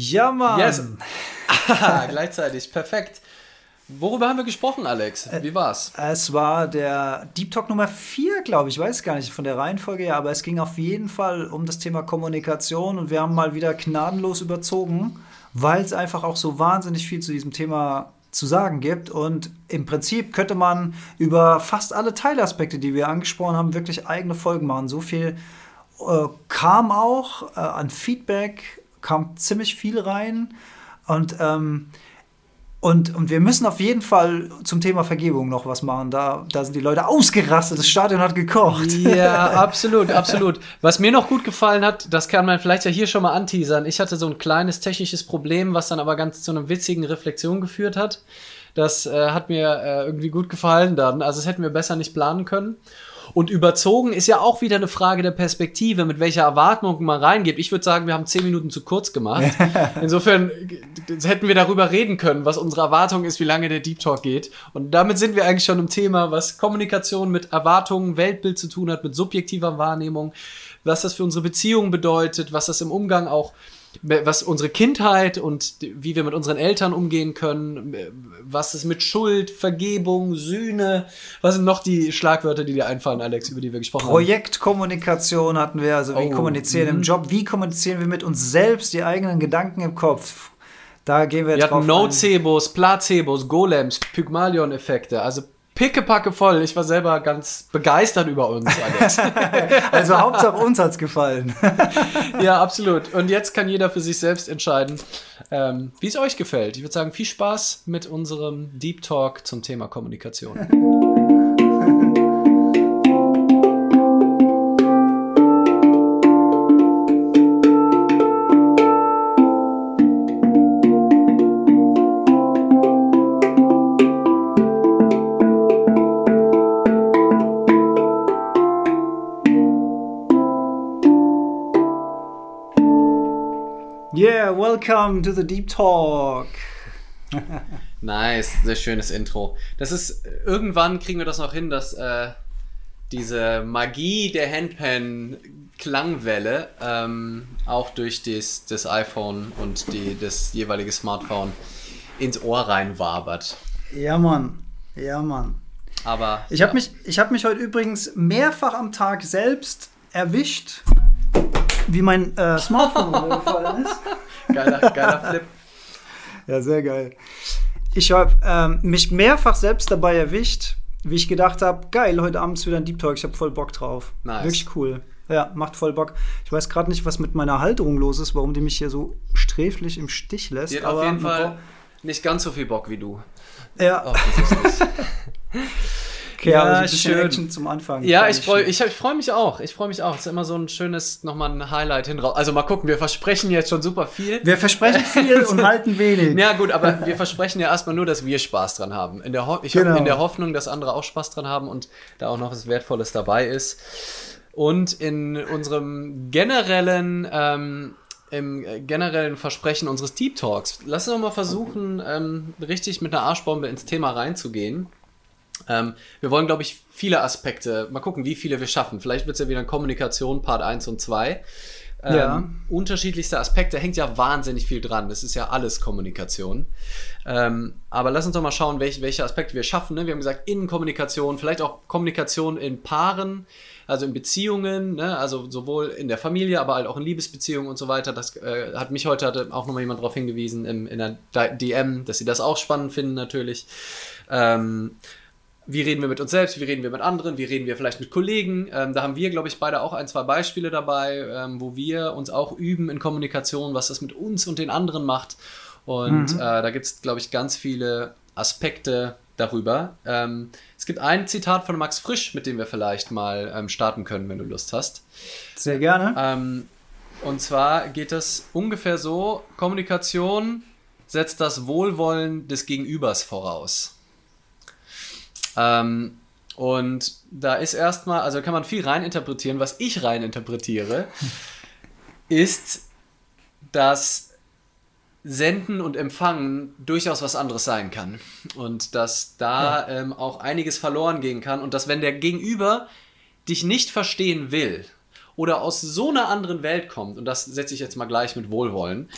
Ja, Mann. Yes. Gleichzeitig, perfekt. Worüber haben wir gesprochen, Alex? Wie war's? Es war der Deep Talk Nummer 4, glaube ich. Ich weiß gar nicht von der Reihenfolge her, aber es ging auf jeden Fall um das Thema Kommunikation und wir haben mal wieder gnadenlos überzogen, weil es einfach auch so wahnsinnig viel zu diesem Thema zu sagen gibt. Und im Prinzip könnte man über fast alle Teilaspekte, die wir angesprochen haben, wirklich eigene Folgen machen. So viel äh, kam auch äh, an Feedback, kam ziemlich viel rein. Und ähm, und, und wir müssen auf jeden Fall zum Thema Vergebung noch was machen. Da, da sind die Leute ausgerastet, das Stadion hat gekocht. Ja, absolut, absolut. Was mir noch gut gefallen hat, das kann man vielleicht ja hier schon mal anteasern. Ich hatte so ein kleines technisches Problem, was dann aber ganz zu einer witzigen Reflexion geführt hat. Das äh, hat mir äh, irgendwie gut gefallen dann. Also, das hätten wir besser nicht planen können. Und überzogen ist ja auch wieder eine Frage der Perspektive, mit welcher Erwartung man reingeht. Ich würde sagen, wir haben zehn Minuten zu kurz gemacht. Insofern hätten wir darüber reden können, was unsere Erwartung ist, wie lange der Deep Talk geht. Und damit sind wir eigentlich schon im Thema, was Kommunikation mit Erwartungen, Weltbild zu tun hat, mit subjektiver Wahrnehmung, was das für unsere Beziehungen bedeutet, was das im Umgang auch was unsere Kindheit und wie wir mit unseren Eltern umgehen können, was ist mit Schuld, Vergebung, Sühne, was sind noch die Schlagwörter, die dir einfallen, Alex, über die wir gesprochen haben? Projektkommunikation hatten wir, also wie oh, kommunizieren im mhm. Job, wie kommunizieren wir mit uns selbst, die eigenen Gedanken im Kopf. Da gehen wir jetzt Wir hatten Nocebos, Placebos, Golems, Pygmalion-Effekte, also pickepacke voll. Ich war selber ganz begeistert über uns, Alex. also Hauptsache uns hat's gefallen. ja, absolut. Und jetzt kann jeder für sich selbst entscheiden, ähm, wie es euch gefällt. Ich würde sagen, viel Spaß mit unserem Deep Talk zum Thema Kommunikation. Welcome to the Deep Talk. nice, sehr schönes Intro. Das ist, irgendwann kriegen wir das noch hin, dass äh, diese Magie der Handpan-Klangwelle ähm, auch durch das, das iPhone und die, das jeweilige Smartphone ins Ohr reinwabert. Ja, Mann. Ja, Mann. Aber. Ich ja. habe mich, hab mich heute übrigens mehrfach am Tag selbst erwischt, wie mein äh, Smartphone runtergefallen ist. Geiler, geiler Flip. Ja, sehr geil. Ich habe ähm, mich mehrfach selbst dabei erwischt, wie ich gedacht habe, geil, heute Abend ist wieder ein Deep Talk, ich habe voll Bock drauf. Nice. Wirklich cool. Ja, macht voll Bock. Ich weiß gerade nicht, was mit meiner Halterung los ist, warum die mich hier so sträflich im Stich lässt. Die hat aber auf jeden Fall nicht ganz so viel Bock wie du. Ja. Okay, ja, also schön. Action zum Anfang. Ja, ich freue ich, ich freu mich auch. Ich freue mich auch. Es ist immer so ein schönes, nochmal ein Highlight hin Also mal gucken, wir versprechen jetzt schon super viel. Wir versprechen viel und halten wenig. Ja, gut, aber wir versprechen ja erstmal nur, dass wir Spaß dran haben. In der, Ho ich genau. in der Hoffnung, dass andere auch Spaß dran haben und da auch noch was Wertvolles dabei ist. Und in unserem generellen ähm, im generellen Versprechen unseres Deep Talks. Lass uns doch mal versuchen, ähm, richtig mit einer Arschbombe ins Thema reinzugehen. Ähm, wir wollen, glaube ich, viele Aspekte, mal gucken, wie viele wir schaffen. Vielleicht wird es ja wieder eine Kommunikation, Part 1 und 2. Ähm, ja. Unterschiedlichste Aspekte, hängt ja wahnsinnig viel dran. Das ist ja alles Kommunikation. Ähm, aber lass uns doch mal schauen, welche, welche Aspekte wir schaffen. Ne? Wir haben gesagt, Innenkommunikation, vielleicht auch Kommunikation in Paaren, also in Beziehungen, ne? also sowohl in der Familie, aber halt auch in Liebesbeziehungen und so weiter. Das äh, hat mich heute hatte auch nochmal jemand darauf hingewiesen im, in der DM, dass sie das auch spannend finden natürlich. Ähm, wie reden wir mit uns selbst, wie reden wir mit anderen, wie reden wir vielleicht mit Kollegen. Ähm, da haben wir, glaube ich, beide auch ein, zwei Beispiele dabei, ähm, wo wir uns auch üben in Kommunikation, was das mit uns und den anderen macht. Und mhm. äh, da gibt es, glaube ich, ganz viele Aspekte darüber. Ähm, es gibt ein Zitat von Max Frisch, mit dem wir vielleicht mal ähm, starten können, wenn du Lust hast. Sehr gerne. Ähm, und zwar geht es ungefähr so, Kommunikation setzt das Wohlwollen des Gegenübers voraus. Ähm, und da ist erstmal, also kann man viel reininterpretieren. Was ich reininterpretiere, ist, dass Senden und Empfangen durchaus was anderes sein kann. Und dass da ja. ähm, auch einiges verloren gehen kann. Und dass, wenn der Gegenüber dich nicht verstehen will oder aus so einer anderen Welt kommt, und das setze ich jetzt mal gleich mit Wohlwollen,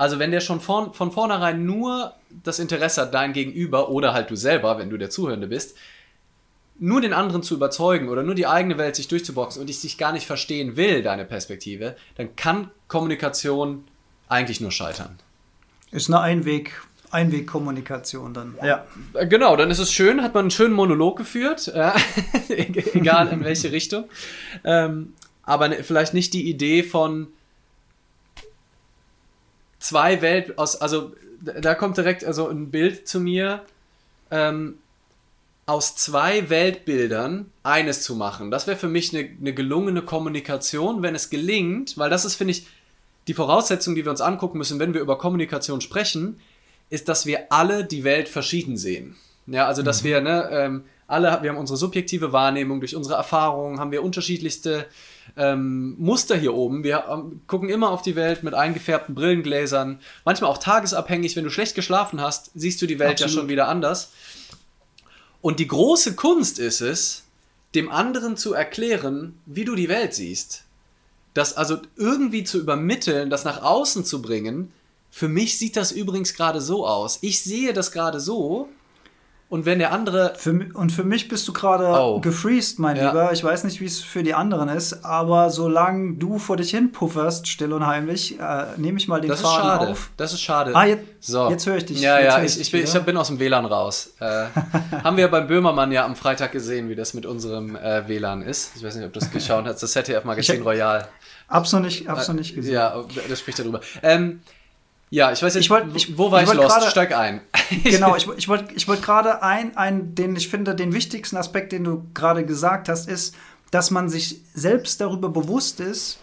Also wenn der schon von, von vornherein nur das Interesse hat, dein Gegenüber oder halt du selber, wenn du der Zuhörende bist, nur den anderen zu überzeugen oder nur die eigene Welt sich durchzuboxen und ich dich gar nicht verstehen will, deine Perspektive, dann kann Kommunikation eigentlich nur scheitern. Ist eine Einweg, Einwegkommunikation dann. Ja. Genau, dann ist es schön, hat man einen schönen Monolog geführt, ja. egal in welche Richtung. Ähm, aber ne, vielleicht nicht die Idee von zwei Welt aus, also da kommt direkt also ein Bild zu mir. Ähm, aus zwei Weltbildern eines zu machen. Das wäre für mich eine, eine, gelungene Kommunikation, wenn es gelingt, weil das ist, finde ich, die Voraussetzung, die wir uns angucken müssen, wenn wir über Kommunikation sprechen, ist, dass wir alle die Welt verschieden sehen. Ja, also dass mhm. wir, ne, ähm, alle, wir haben unsere subjektive Wahrnehmung, durch unsere Erfahrungen haben wir unterschiedlichste ähm, Muster hier oben. Wir ähm, gucken immer auf die Welt mit eingefärbten Brillengläsern, manchmal auch tagesabhängig. Wenn du schlecht geschlafen hast, siehst du die Welt Absolut. ja schon wieder anders. Und die große Kunst ist es, dem anderen zu erklären, wie du die Welt siehst. Das also irgendwie zu übermitteln, das nach außen zu bringen. Für mich sieht das übrigens gerade so aus. Ich sehe das gerade so und wenn der andere. Für, und für mich bist du gerade oh. gefreezed, mein ja. Lieber. Ich weiß nicht, wie es für die anderen ist, aber solange du vor dich hin pufferst, still und heimlich, äh, nehme ich mal den das Faden ist schade. auf. Das ist schade. Ah, jetzt, so. jetzt höre ich dich. Ja, ja, ich, ich, bin, ich bin aus dem WLAN raus. Äh, haben wir beim Böhmermann ja am Freitag gesehen, wie das mit unserem äh, WLAN ist. Ich weiß nicht, ob du es geschaut hast. Das ZDF Magazin Royal. Hab's noch nicht, hab's noch nicht gesehen. Ja, das spricht darüber. Ähm, ja, ich weiß jetzt, ich wollt, ich, wo war ich, ich? Grade, Steig ein. genau, ich, ich wollte ich wollt gerade ein, ein, den ich finde, den wichtigsten Aspekt, den du gerade gesagt hast, ist, dass man sich selbst darüber bewusst ist,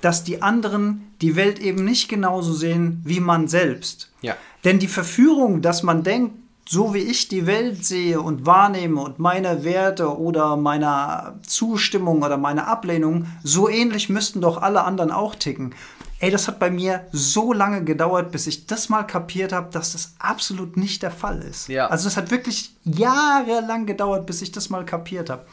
dass die anderen die Welt eben nicht genauso sehen wie man selbst. Ja. Denn die Verführung, dass man denkt, so wie ich die Welt sehe und wahrnehme und meine Werte oder meine Zustimmung oder meine Ablehnung, so ähnlich müssten doch alle anderen auch ticken. Ey, das hat bei mir so lange gedauert, bis ich das mal kapiert habe, dass das absolut nicht der Fall ist. Ja. Also es hat wirklich jahrelang gedauert, bis ich das mal kapiert habe.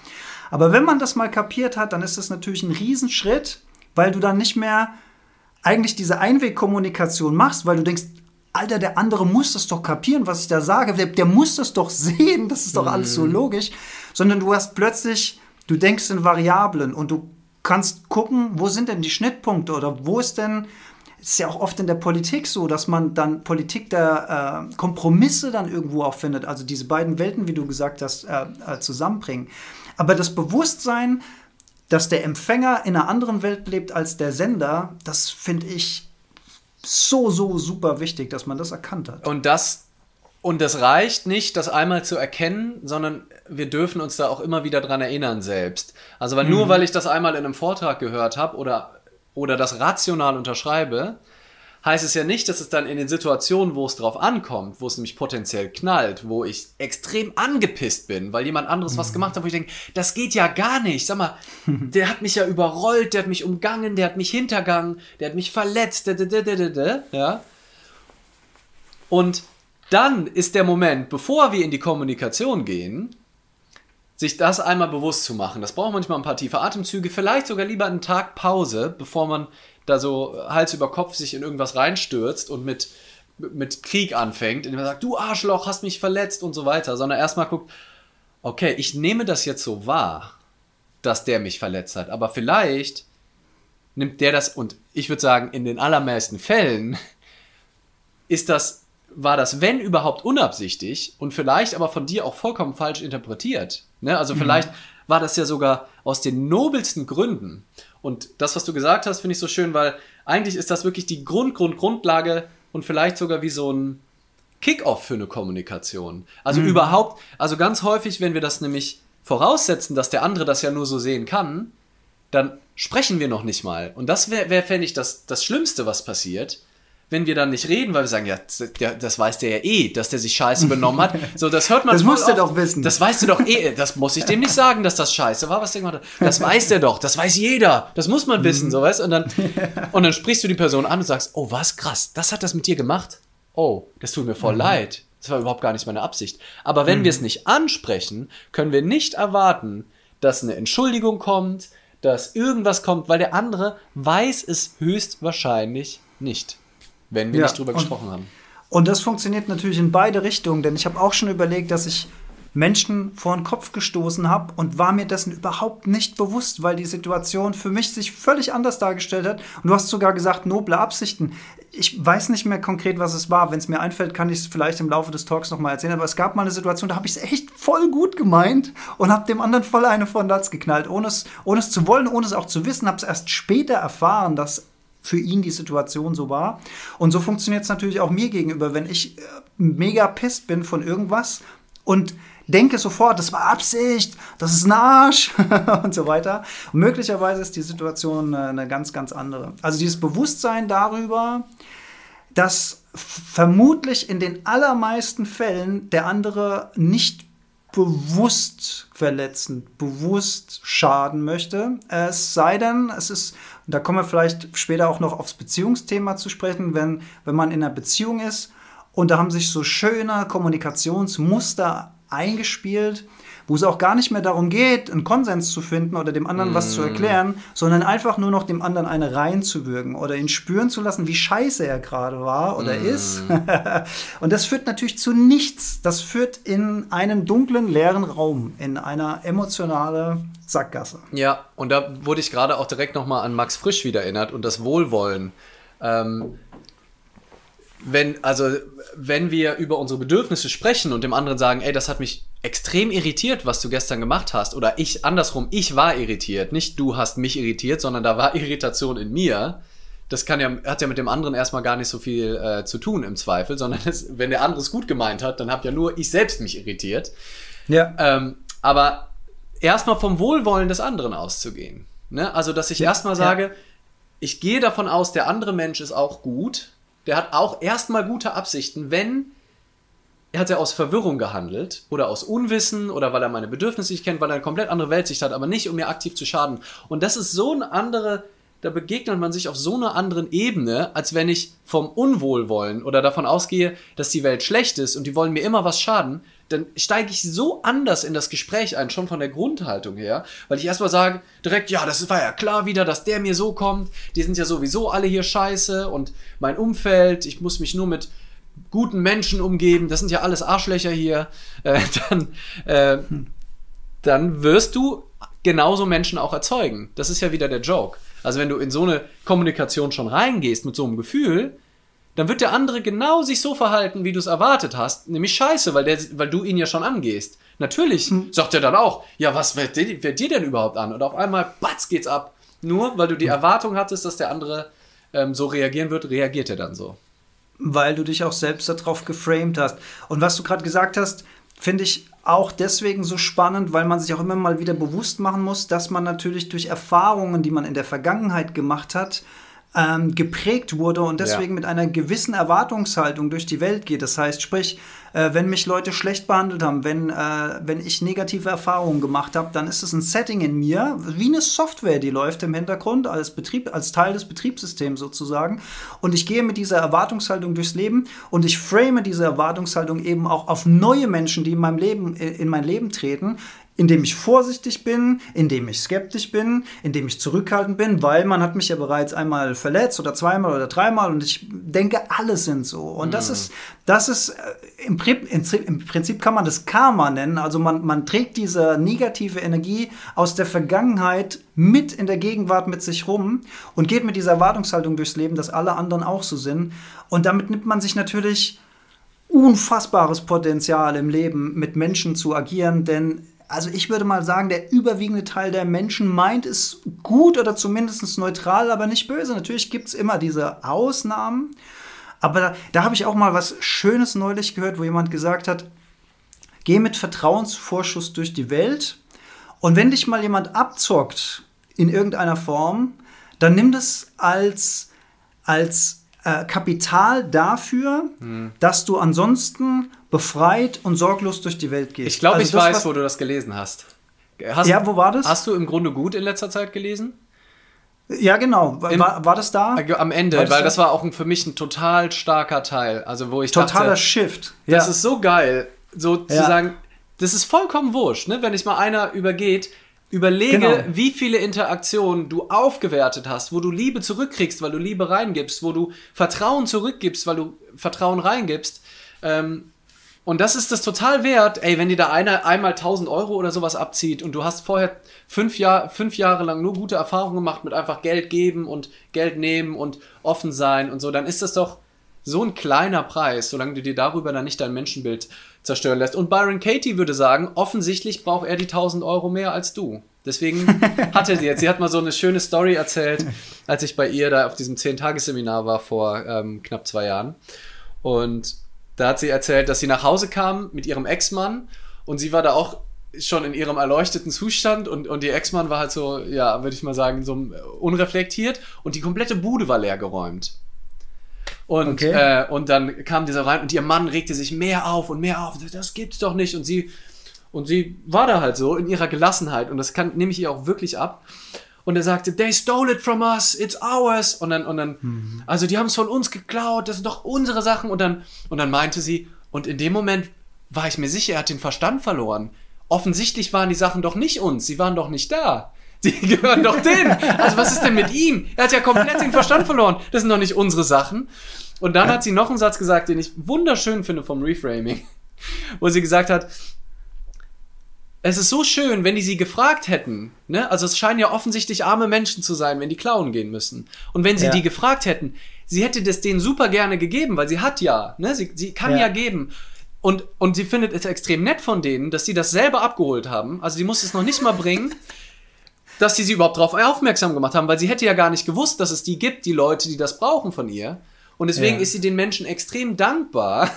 Aber wenn man das mal kapiert hat, dann ist das natürlich ein Riesenschritt, weil du dann nicht mehr eigentlich diese Einwegkommunikation machst, weil du denkst, Alter, der andere muss das doch kapieren, was ich da sage. Der, der muss das doch sehen, das ist doch alles so mhm. logisch. Sondern du hast plötzlich, du denkst in Variablen und du kannst gucken, wo sind denn die Schnittpunkte oder wo ist denn, ist ja auch oft in der Politik so, dass man dann Politik der äh, Kompromisse dann irgendwo auch findet, also diese beiden Welten, wie du gesagt hast, äh, äh, zusammenbringen. Aber das Bewusstsein, dass der Empfänger in einer anderen Welt lebt als der Sender, das finde ich so, so super wichtig, dass man das erkannt hat. Und das und das reicht nicht, das einmal zu erkennen, sondern wir dürfen uns da auch immer wieder dran erinnern selbst. Also weil mhm. nur weil ich das einmal in einem Vortrag gehört habe oder, oder das rational unterschreibe, heißt es ja nicht, dass es dann in den Situationen, wo es drauf ankommt, wo es nämlich potenziell knallt, wo ich extrem angepisst bin, weil jemand anderes mhm. was gemacht hat, wo ich denke, das geht ja gar nicht. Sag mal, der hat mich ja überrollt, der hat mich umgangen, der hat mich hintergangen, der hat mich verletzt, ja. Und dann ist der Moment, bevor wir in die Kommunikation gehen, sich das einmal bewusst zu machen. Das braucht manchmal ein paar tiefe Atemzüge, vielleicht sogar lieber einen Tag Pause, bevor man da so Hals über Kopf sich in irgendwas reinstürzt und mit, mit Krieg anfängt, indem man sagt, du Arschloch, hast mich verletzt und so weiter, sondern erstmal guckt, okay, ich nehme das jetzt so wahr, dass der mich verletzt hat, aber vielleicht nimmt der das, und ich würde sagen, in den allermeisten Fällen ist das war das, wenn überhaupt, unabsichtlich und vielleicht aber von dir auch vollkommen falsch interpretiert. Ne? Also mhm. vielleicht war das ja sogar aus den nobelsten Gründen. Und das, was du gesagt hast, finde ich so schön, weil eigentlich ist das wirklich die Grund, Grund, Grundlage und vielleicht sogar wie so ein Kickoff für eine Kommunikation. Also mhm. überhaupt, also ganz häufig, wenn wir das nämlich voraussetzen, dass der andere das ja nur so sehen kann, dann sprechen wir noch nicht mal. Und das wäre, wär, fände ich, das, das Schlimmste, was passiert wenn wir dann nicht reden, weil wir sagen, ja, das weiß der ja eh, dass der sich scheiße benommen hat. So, das hört man Das musst du doch wissen. Das weißt du doch eh. Das muss ich dem nicht sagen, dass das scheiße war, was der gemacht hat. Das weiß der doch. Das weiß jeder. Das muss man wissen, so weißt Und dann, und dann sprichst du die Person an und sagst, oh, was krass, das hat das mit dir gemacht. Oh, das tut mir voll mhm. leid. Das war überhaupt gar nicht meine Absicht. Aber wenn mhm. wir es nicht ansprechen, können wir nicht erwarten, dass eine Entschuldigung kommt, dass irgendwas kommt, weil der andere weiß es höchstwahrscheinlich nicht. Wenn wir ja. nicht drüber und, gesprochen haben. Und das funktioniert natürlich in beide Richtungen, denn ich habe auch schon überlegt, dass ich Menschen vor den Kopf gestoßen habe und war mir dessen überhaupt nicht bewusst, weil die Situation für mich sich völlig anders dargestellt hat. Und du hast sogar gesagt, noble Absichten. Ich weiß nicht mehr konkret, was es war. Wenn es mir einfällt, kann ich es vielleicht im Laufe des Talks nochmal erzählen. Aber es gab mal eine Situation, da habe ich es echt voll gut gemeint und habe dem anderen voll eine von Latz geknallt, ohne es, ohne es zu wollen, ohne es auch zu wissen. Habe es erst später erfahren, dass für ihn die Situation so war. Und so funktioniert es natürlich auch mir gegenüber, wenn ich äh, mega pisst bin von irgendwas und denke sofort, das war Absicht, das ist ein Arsch und so weiter. Und möglicherweise ist die Situation äh, eine ganz, ganz andere. Also dieses Bewusstsein darüber, dass vermutlich in den allermeisten Fällen der andere nicht bewusst verletzen, bewusst schaden möchte. Es sei denn, es ist, da kommen wir vielleicht später auch noch aufs Beziehungsthema zu sprechen, wenn, wenn man in einer Beziehung ist und da haben sich so schöne Kommunikationsmuster eingespielt, wo es auch gar nicht mehr darum geht, einen Konsens zu finden oder dem anderen mm. was zu mm. erklären, sondern einfach nur noch dem anderen eine reinzuwürgen oder ihn spüren zu lassen, wie scheiße er gerade war oder mm. ist. und das führt natürlich zu nichts. Das führt in einen dunklen, leeren Raum, in eine emotionale Sackgasse. Ja, und da wurde ich gerade auch direkt nochmal an Max Frisch wieder erinnert und das Wohlwollen. Ähm, wenn, also, wenn wir über unsere Bedürfnisse sprechen und dem anderen sagen, ey, das hat mich extrem irritiert, was du gestern gemacht hast, oder ich, andersrum, ich war irritiert, nicht du hast mich irritiert, sondern da war Irritation in mir, das kann ja, hat ja mit dem anderen erstmal gar nicht so viel äh, zu tun im Zweifel, sondern es, wenn der andere es gut gemeint hat, dann habe ja nur ich selbst mich irritiert. Ja. Ähm, aber erstmal vom Wohlwollen des anderen auszugehen. Ne? Also, dass ich ja, erstmal sage, ja. ich gehe davon aus, der andere Mensch ist auch gut der hat auch erstmal gute Absichten, wenn hat ja aus Verwirrung gehandelt oder aus Unwissen oder weil er meine Bedürfnisse nicht kennt, weil er eine komplett andere Weltsicht hat, aber nicht, um mir aktiv zu schaden. Und das ist so eine andere, da begegnet man sich auf so einer anderen Ebene, als wenn ich vom Unwohlwollen oder davon ausgehe, dass die Welt schlecht ist und die wollen mir immer was schaden, dann steige ich so anders in das Gespräch ein, schon von der Grundhaltung her, weil ich erstmal sage, direkt, ja, das war ja klar wieder, dass der mir so kommt, die sind ja sowieso alle hier scheiße und mein Umfeld, ich muss mich nur mit guten Menschen umgeben, das sind ja alles Arschlöcher hier, äh, dann, äh, dann wirst du genauso Menschen auch erzeugen. Das ist ja wieder der Joke. Also wenn du in so eine Kommunikation schon reingehst mit so einem Gefühl, dann wird der andere genau sich so verhalten, wie du es erwartet hast. Nämlich scheiße, weil, der, weil du ihn ja schon angehst. Natürlich hm. sagt er dann auch, ja, was wird dir, wird dir denn überhaupt an? Und auf einmal, batz, geht's ab. Nur weil du die hm. Erwartung hattest, dass der andere ähm, so reagieren wird, reagiert er dann so. Weil du dich auch selbst darauf geframed hast. Und was du gerade gesagt hast, finde ich auch deswegen so spannend, weil man sich auch immer mal wieder bewusst machen muss, dass man natürlich durch Erfahrungen, die man in der Vergangenheit gemacht hat, ähm, geprägt wurde und deswegen ja. mit einer gewissen Erwartungshaltung durch die Welt geht. Das heißt, sprich, äh, wenn mich Leute schlecht behandelt haben, wenn, äh, wenn ich negative Erfahrungen gemacht habe, dann ist es ein Setting in mir, wie eine Software, die läuft im Hintergrund als Betrieb, als Teil des Betriebssystems sozusagen. Und ich gehe mit dieser Erwartungshaltung durchs Leben und ich frame diese Erwartungshaltung eben auch auf neue Menschen, die in meinem Leben, in mein Leben treten, indem ich vorsichtig bin, indem ich skeptisch bin, indem ich zurückhaltend bin, weil man hat mich ja bereits einmal verletzt oder zweimal oder dreimal und ich denke, alle sind so. Und mhm. das ist, das ist äh, im, im, Prinzip kann man das Karma nennen. Also man, man trägt diese negative Energie aus der Vergangenheit mit in der Gegenwart mit sich rum und geht mit dieser Erwartungshaltung durchs Leben, dass alle anderen auch so sind. Und damit nimmt man sich natürlich unfassbares Potenzial im Leben mit Menschen zu agieren, denn also ich würde mal sagen, der überwiegende Teil der Menschen meint es gut oder zumindest neutral, aber nicht böse. Natürlich gibt es immer diese Ausnahmen. Aber da, da habe ich auch mal was Schönes neulich gehört, wo jemand gesagt hat, geh mit Vertrauensvorschuss durch die Welt und wenn dich mal jemand abzockt in irgendeiner Form, dann nimm das als, als äh, Kapital dafür, hm. dass du ansonsten befreit und sorglos durch die Welt geht. Ich glaube, also ich weiß, wo du das gelesen hast. hast. Ja, wo war das? Hast du im Grunde gut in letzter Zeit gelesen? Ja, genau. War, Im, war das da? Am Ende, das weil da? das war auch für mich ein total starker Teil. Also, wo ich Totaler dachte, Shift. Das ja. ist so geil, so ja. zu sagen, das ist vollkommen wurscht, ne? wenn ich mal einer übergeht, Überlege, genau. wie viele Interaktionen du aufgewertet hast, wo du Liebe zurückkriegst, weil du Liebe reingibst, wo du Vertrauen zurückgibst, weil du Vertrauen reingibst. Ähm, und das ist das total wert, ey, wenn dir da einer einmal 1000 Euro oder sowas abzieht und du hast vorher fünf, Jahr, fünf Jahre lang nur gute Erfahrungen gemacht mit einfach Geld geben und Geld nehmen und offen sein und so, dann ist das doch so ein kleiner Preis, solange du dir darüber dann nicht dein Menschenbild zerstören lässt. Und Byron Katie würde sagen, offensichtlich braucht er die 1000 Euro mehr als du. Deswegen hat er sie jetzt. Sie hat mal so eine schöne Story erzählt, als ich bei ihr da auf diesem 10-Tages-Seminar war vor ähm, knapp zwei Jahren. Und da hat sie erzählt, dass sie nach Hause kam mit ihrem Ex-Mann und sie war da auch schon in ihrem erleuchteten Zustand und, und ihr Ex-Mann war halt so, ja, würde ich mal sagen, so unreflektiert und die komplette Bude war leer geräumt. Und, okay. äh, und dann kam dieser rein und ihr Mann regte sich mehr auf und mehr auf. Das gibt's doch nicht. Und sie, und sie war da halt so in ihrer Gelassenheit. Und das kann, nehme ich ihr auch wirklich ab. Und er sagte, they stole it from us, it's ours. Und dann, und dann, mhm. also die haben es von uns geklaut, das sind doch unsere Sachen. Und dann, und dann meinte sie, und in dem Moment war ich mir sicher, er hat den Verstand verloren. Offensichtlich waren die Sachen doch nicht uns, sie waren doch nicht da. Die gehören doch denen. Also was ist denn mit ihm? Er hat ja komplett den Verstand verloren. Das sind doch nicht unsere Sachen. Und dann hat sie noch einen Satz gesagt, den ich wunderschön finde vom Reframing, wo sie gesagt hat, es ist so schön, wenn die sie gefragt hätten, ne? Also es scheinen ja offensichtlich arme Menschen zu sein, wenn die klauen gehen müssen. Und wenn sie ja. die gefragt hätten, sie hätte das denen super gerne gegeben, weil sie hat ja, ne? Sie, sie kann ja, ja geben. Und, und sie findet es extrem nett von denen, dass sie das selber abgeholt haben. Also sie muss es noch nicht mal bringen dass die sie überhaupt darauf aufmerksam gemacht haben, weil sie hätte ja gar nicht gewusst, dass es die gibt, die Leute, die das brauchen von ihr. Und deswegen ja. ist sie den Menschen extrem dankbar,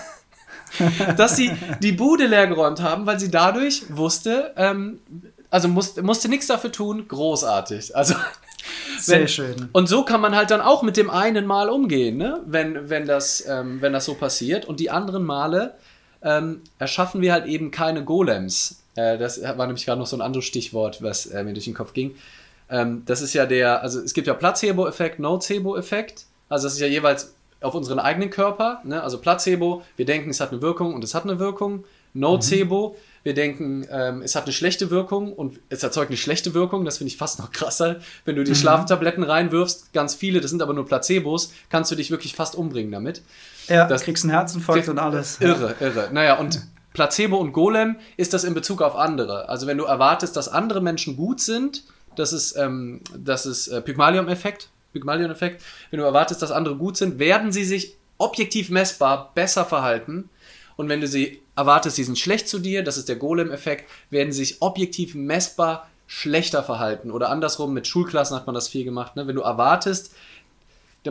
dass sie die Bude leer geräumt haben, weil sie dadurch wusste, ähm, also musste, musste nichts dafür tun, großartig. Also sehr wenn, schön. Und so kann man halt dann auch mit dem einen Mal umgehen, ne? wenn, wenn, das, ähm, wenn das so passiert. Und die anderen Male ähm, erschaffen wir halt eben keine Golems. Äh, das war nämlich gerade noch so ein anderes Stichwort, was äh, mir durch den Kopf ging. Ähm, das ist ja der, also es gibt ja Placebo-Effekt, Nocebo-Effekt. Also das ist ja jeweils auf unseren eigenen Körper. Ne? Also Placebo, wir denken, es hat eine Wirkung und es hat eine Wirkung. Nocebo, mhm. wir denken, ähm, es hat eine schlechte Wirkung und es erzeugt eine schlechte Wirkung. Das finde ich fast noch krasser. Wenn du die mhm. Schlaftabletten reinwirfst, ganz viele, das sind aber nur Placebos, kannst du dich wirklich fast umbringen damit. Ja, das kriegst einen Herzinfarkt und alles. Irre, irre. Naja, und Placebo und Golem ist das in Bezug auf andere. Also wenn du erwartest, dass andere Menschen gut sind, das ist, ähm, das ist äh, Pygmalion-Effekt. Pygmalion-Effekt. Wenn du erwartest, dass andere gut sind, werden sie sich objektiv messbar besser verhalten. Und wenn du sie erwartest, sie sind schlecht zu dir, das ist der Golem-Effekt, werden sie sich objektiv messbar schlechter verhalten. Oder andersrum, mit Schulklassen hat man das viel gemacht. Ne? Wenn du erwartest,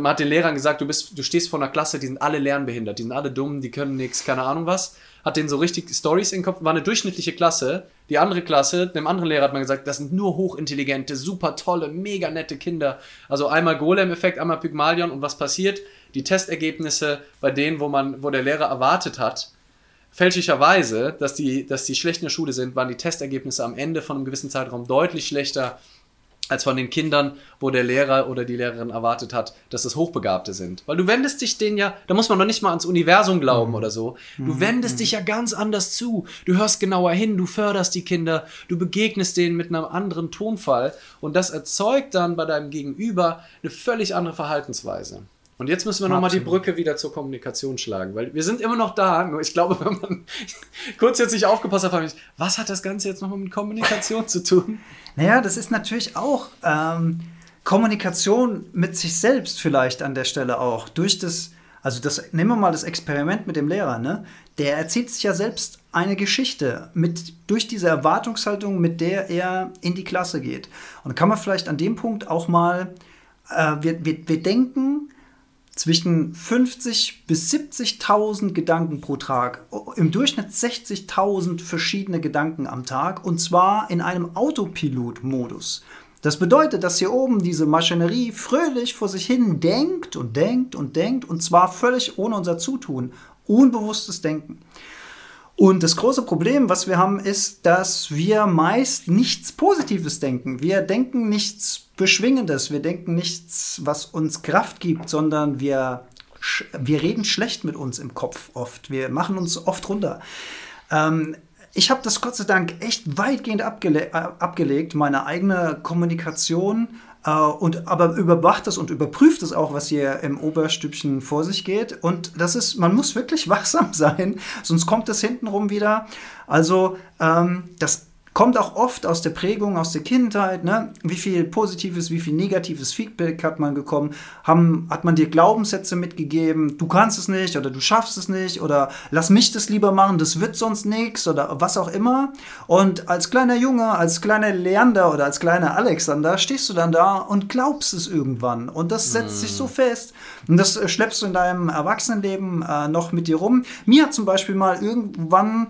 man hat den Lehrern gesagt, du, bist, du stehst vor einer Klasse, die sind alle lernbehindert, die sind alle dumm, die können nichts, keine Ahnung was hat den so richtig Stories in den Kopf, war eine durchschnittliche Klasse. Die andere Klasse, dem anderen Lehrer hat man gesagt, das sind nur hochintelligente, super tolle, mega nette Kinder. Also einmal Golem-Effekt, einmal Pygmalion und was passiert? Die Testergebnisse bei denen, wo man, wo der Lehrer erwartet hat, fälschlicherweise, dass die, dass die schlecht in der Schule sind, waren die Testergebnisse am Ende von einem gewissen Zeitraum deutlich schlechter als von den Kindern, wo der Lehrer oder die Lehrerin erwartet hat, dass es Hochbegabte sind. Weil du wendest dich denen ja, da muss man noch nicht mal ans Universum glauben mhm. oder so. Du mhm. wendest mhm. dich ja ganz anders zu. Du hörst genauer hin, du förderst die Kinder, du begegnest denen mit einem anderen Tonfall und das erzeugt dann bei deinem Gegenüber eine völlig andere Verhaltensweise. Und jetzt müssen wir nochmal die Brücke wieder zur Kommunikation schlagen, weil wir sind immer noch da, nur ich glaube, wenn man kurz jetzt nicht aufgepasst hat, was hat das Ganze jetzt nochmal mit Kommunikation zu tun? Naja, das ist natürlich auch ähm, Kommunikation mit sich selbst vielleicht an der Stelle auch. Durch das, also das, nehmen wir mal das Experiment mit dem Lehrer, ne? Der erzählt sich ja selbst eine Geschichte mit, durch diese Erwartungshaltung, mit der er in die Klasse geht. Und da kann man vielleicht an dem Punkt auch mal, äh, wir, wir, wir denken, zwischen 50 bis 70.000 Gedanken pro Tag, im Durchschnitt 60.000 verschiedene Gedanken am Tag und zwar in einem Autopilot-Modus. Das bedeutet, dass hier oben diese Maschinerie fröhlich vor sich hin denkt und denkt und denkt und zwar völlig ohne unser Zutun, unbewusstes Denken. Und das große Problem, was wir haben, ist, dass wir meist nichts Positives denken. Wir denken nichts Beschwingendes, wir denken nichts, was uns Kraft gibt, sondern wir, wir reden schlecht mit uns im Kopf oft. Wir machen uns oft runter. Ähm, ich habe das Gott sei Dank echt weitgehend abgele äh, abgelegt, meine eigene Kommunikation und aber überwacht es und überprüft es auch, was hier im Oberstübchen vor sich geht. Und das ist, man muss wirklich wachsam sein, sonst kommt es hintenrum wieder. Also ähm, das kommt auch oft aus der Prägung, aus der Kindheit. Ne? Wie viel positives, wie viel negatives Feedback hat man bekommen? Haben, hat man dir Glaubenssätze mitgegeben? Du kannst es nicht oder du schaffst es nicht oder lass mich das lieber machen, das wird sonst nichts oder was auch immer. Und als kleiner Junge, als kleiner Leander oder als kleiner Alexander stehst du dann da und glaubst es irgendwann. Und das setzt mm. sich so fest. Und das äh, schleppst du in deinem Erwachsenenleben äh, noch mit dir rum. Mir hat zum Beispiel mal irgendwann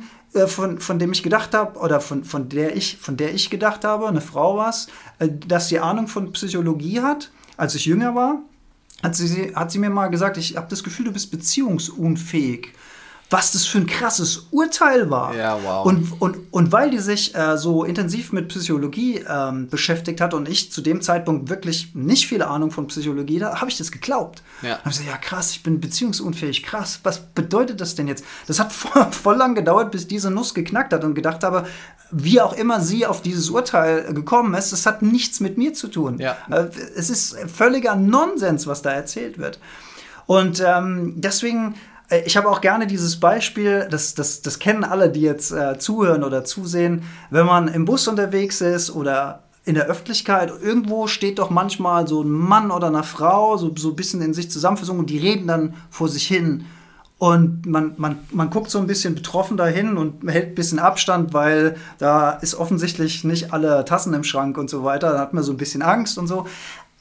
von, von dem ich gedacht habe, oder von, von, der ich, von der ich gedacht habe, eine Frau war es, äh, dass sie Ahnung von Psychologie hat, als ich jünger war, hat sie, hat sie mir mal gesagt, ich habe das Gefühl, du bist beziehungsunfähig was das für ein krasses Urteil war. Ja, wow. Und, und, und weil die sich äh, so intensiv mit Psychologie ähm, beschäftigt hat und ich zu dem Zeitpunkt wirklich nicht viel Ahnung von Psychologie, da habe ich das geglaubt. Ja. habe ich gesagt, ja krass, ich bin beziehungsunfähig, krass, was bedeutet das denn jetzt? Das hat voll, voll lang gedauert, bis diese Nuss geknackt hat und gedacht habe, wie auch immer sie auf dieses Urteil gekommen ist, das hat nichts mit mir zu tun. Ja. Äh, es ist völliger Nonsens, was da erzählt wird. Und ähm, deswegen ich habe auch gerne dieses Beispiel, das, das, das kennen alle, die jetzt äh, zuhören oder zusehen, wenn man im Bus unterwegs ist oder in der Öffentlichkeit, irgendwo steht doch manchmal so ein Mann oder eine Frau, so, so ein bisschen in sich zusammenversunken und die reden dann vor sich hin. Und man, man, man guckt so ein bisschen betroffen dahin und hält ein bisschen Abstand, weil da ist offensichtlich nicht alle Tassen im Schrank und so weiter. Da hat man so ein bisschen Angst und so.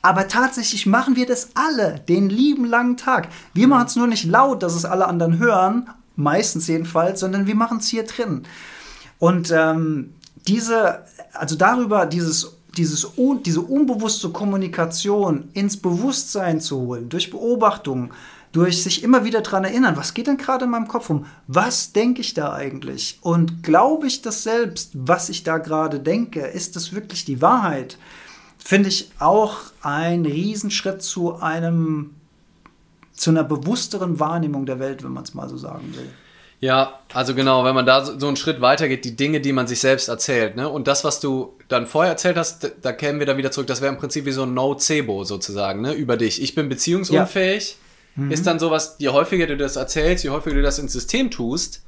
Aber tatsächlich machen wir das alle, den lieben langen Tag. Wir machen es nur nicht laut, dass es alle anderen hören, meistens jedenfalls, sondern wir machen es hier drin. Und ähm, diese, also darüber, dieses, dieses, diese unbewusste Kommunikation ins Bewusstsein zu holen, durch Beobachtung, durch sich immer wieder daran erinnern, was geht denn gerade in meinem Kopf um? Was denke ich da eigentlich? Und glaube ich das selbst, was ich da gerade denke? Ist das wirklich die Wahrheit? Finde ich auch ein Riesenschritt zu einem, zu einer bewussteren Wahrnehmung der Welt, wenn man es mal so sagen will. Ja, also genau, wenn man da so, einen Schritt weitergeht, die Dinge, die man sich selbst erzählt, ne? Und das, was du dann vorher erzählt hast, da, kämen wir dann wieder zurück, das wäre im Prinzip wie so ein Nocebo sozusagen, ne? Über dich. Ich bin beziehungsunfähig. Ja. Mhm. Ist dann sowas, je häufiger du das erzählst, je häufiger du das ins System tust,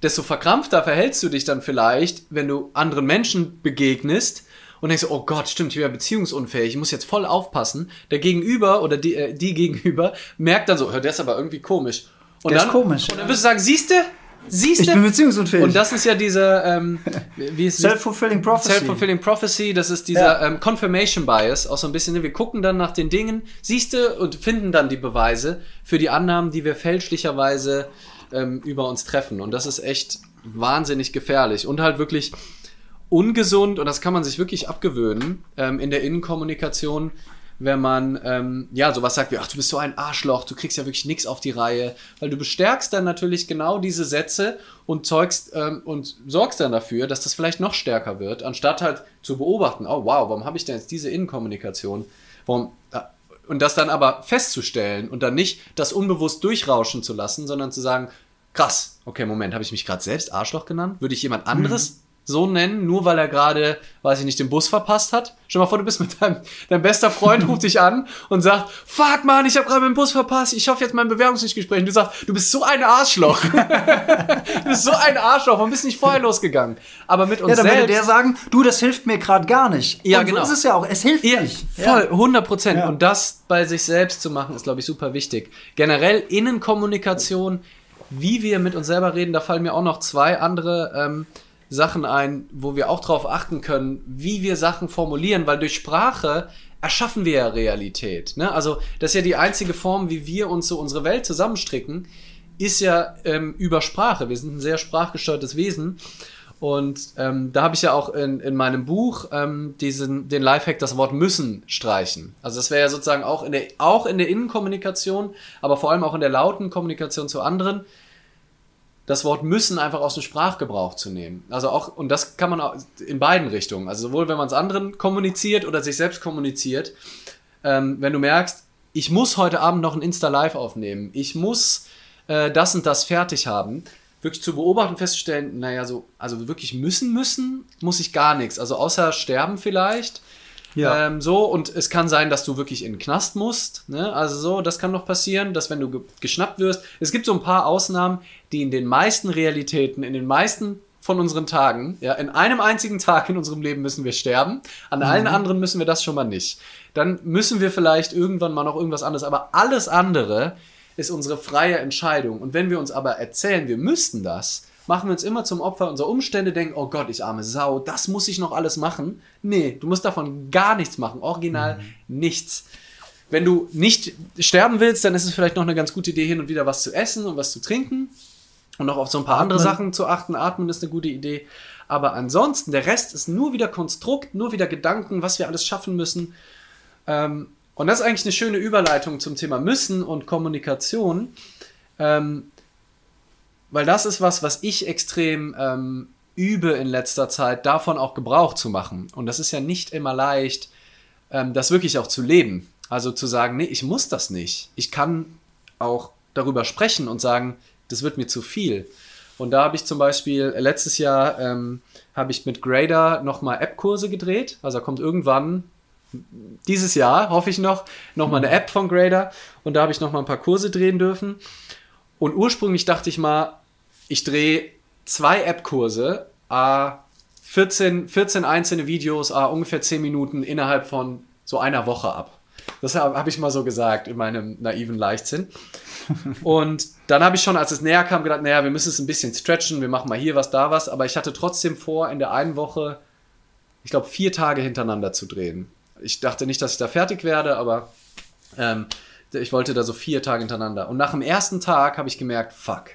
desto verkrampfter verhältst du dich dann vielleicht, wenn du anderen Menschen begegnest, und denkst so, oh Gott, stimmt, ich bin ja beziehungsunfähig, ich muss jetzt voll aufpassen. Der Gegenüber oder die, äh, die Gegenüber merkt dann so, hör, der ist aber irgendwie komisch. Und der dann, ist komisch. Und dann wirst du sagen, siehst du? Siehst du? Ich bin beziehungsunfähig. Und das ist ja diese ähm, wie ist Self-fulfilling Prophecy. Self-fulfilling Prophecy, das ist dieser ja. ähm, Confirmation Bias, auch so ein bisschen, ne, wir gucken dann nach den Dingen, siehst du, und finden dann die Beweise für die Annahmen, die wir fälschlicherweise ähm, über uns treffen. Und das ist echt wahnsinnig gefährlich. Und halt wirklich ungesund und das kann man sich wirklich abgewöhnen ähm, in der Innenkommunikation, wenn man ähm, ja sowas sagt wie, ach, du bist so ein Arschloch, du kriegst ja wirklich nichts auf die Reihe, weil du bestärkst dann natürlich genau diese Sätze und zeugst ähm, und sorgst dann dafür, dass das vielleicht noch stärker wird, anstatt halt zu beobachten, oh wow, warum habe ich denn jetzt diese Innenkommunikation? Warum, äh, und das dann aber festzustellen und dann nicht das unbewusst durchrauschen zu lassen, sondern zu sagen, krass, okay, Moment, habe ich mich gerade selbst Arschloch genannt? Würde ich jemand anderes mhm so nennen, nur weil er gerade, weiß ich nicht, den Bus verpasst hat. Stell dir mal vor, du bist mit deinem, dein bester Freund ruft dich an und sagt, fuck man, ich habe gerade den Bus verpasst, ich hoffe jetzt mein Bewerbungsgespräch. Und du sagst, du bist so ein Arschloch. du bist so ein Arschloch, warum bist du nicht vorher losgegangen? Aber mit uns ja, dann selbst. würde der sagen, du, das hilft mir gerade gar nicht. Ja, und genau. Das ist ja auch, es hilft ja, nicht. Voll, 100 Prozent. Ja. Und das bei sich selbst zu machen, ist, glaube ich, super wichtig. Generell Innenkommunikation, wie wir mit uns selber reden, da fallen mir auch noch zwei andere ähm, Sachen ein, wo wir auch darauf achten können, wie wir Sachen formulieren, weil durch Sprache erschaffen wir ja Realität. Ne? Also das ist ja die einzige Form, wie wir uns so unsere Welt zusammenstricken, ist ja ähm, über Sprache. Wir sind ein sehr sprachgesteuertes Wesen. Und ähm, da habe ich ja auch in, in meinem Buch ähm, diesen, den Lifehack, das Wort müssen streichen. Also das wäre ja sozusagen auch in, der, auch in der Innenkommunikation, aber vor allem auch in der lauten Kommunikation zu anderen, das Wort müssen einfach aus dem Sprachgebrauch zu nehmen. Also auch, und das kann man auch in beiden Richtungen. Also sowohl wenn man es anderen kommuniziert oder sich selbst kommuniziert, ähm, wenn du merkst, ich muss heute Abend noch ein Insta-Live aufnehmen, ich muss äh, das und das fertig haben, wirklich zu beobachten, festzustellen, naja, so, also wirklich müssen, müssen, muss ich gar nichts. Also außer sterben vielleicht. Ja. Ähm, so, und es kann sein, dass du wirklich in den Knast musst. Ne? Also so, das kann noch passieren, dass wenn du ge geschnappt wirst. Es gibt so ein paar Ausnahmen, die in den meisten Realitäten, in den meisten von unseren Tagen, ja, in einem einzigen Tag in unserem Leben müssen wir sterben. An mhm. allen anderen müssen wir das schon mal nicht. Dann müssen wir vielleicht irgendwann mal noch irgendwas anderes. Aber alles andere ist unsere freie Entscheidung. Und wenn wir uns aber erzählen, wir müssten das, machen wir uns immer zum Opfer unserer Umstände, denken, oh Gott, ich arme Sau, das muss ich noch alles machen. Nee, du musst davon gar nichts machen, original mhm. nichts. Wenn du nicht sterben willst, dann ist es vielleicht noch eine ganz gute Idee, hin und wieder was zu essen und was zu trinken und noch auf so ein paar Atmen. andere Sachen zu achten. Atmen ist eine gute Idee. Aber ansonsten, der Rest ist nur wieder Konstrukt, nur wieder Gedanken, was wir alles schaffen müssen. Ähm, und das ist eigentlich eine schöne Überleitung zum Thema Müssen und Kommunikation. Ähm, weil das ist was, was ich extrem ähm, übe in letzter Zeit, davon auch Gebrauch zu machen. Und das ist ja nicht immer leicht, ähm, das wirklich auch zu leben. Also zu sagen, nee, ich muss das nicht. Ich kann auch darüber sprechen und sagen, das wird mir zu viel. Und da habe ich zum Beispiel letztes Jahr ähm, habe ich mit Grader nochmal App-Kurse gedreht. Also da kommt irgendwann dieses Jahr, hoffe ich noch, nochmal eine App von Grader. Und da habe ich nochmal ein paar Kurse drehen dürfen. Und ursprünglich dachte ich mal, ich drehe zwei App-Kurse, 14, 14 einzelne Videos, ungefähr 10 Minuten innerhalb von so einer Woche ab. Das habe hab ich mal so gesagt in meinem naiven Leichtsinn. Und dann habe ich schon, als es näher kam, gedacht, naja, wir müssen es ein bisschen stretchen, wir machen mal hier was, da was. Aber ich hatte trotzdem vor, in der einen Woche, ich glaube, vier Tage hintereinander zu drehen. Ich dachte nicht, dass ich da fertig werde, aber ähm, ich wollte da so vier Tage hintereinander. Und nach dem ersten Tag habe ich gemerkt, fuck,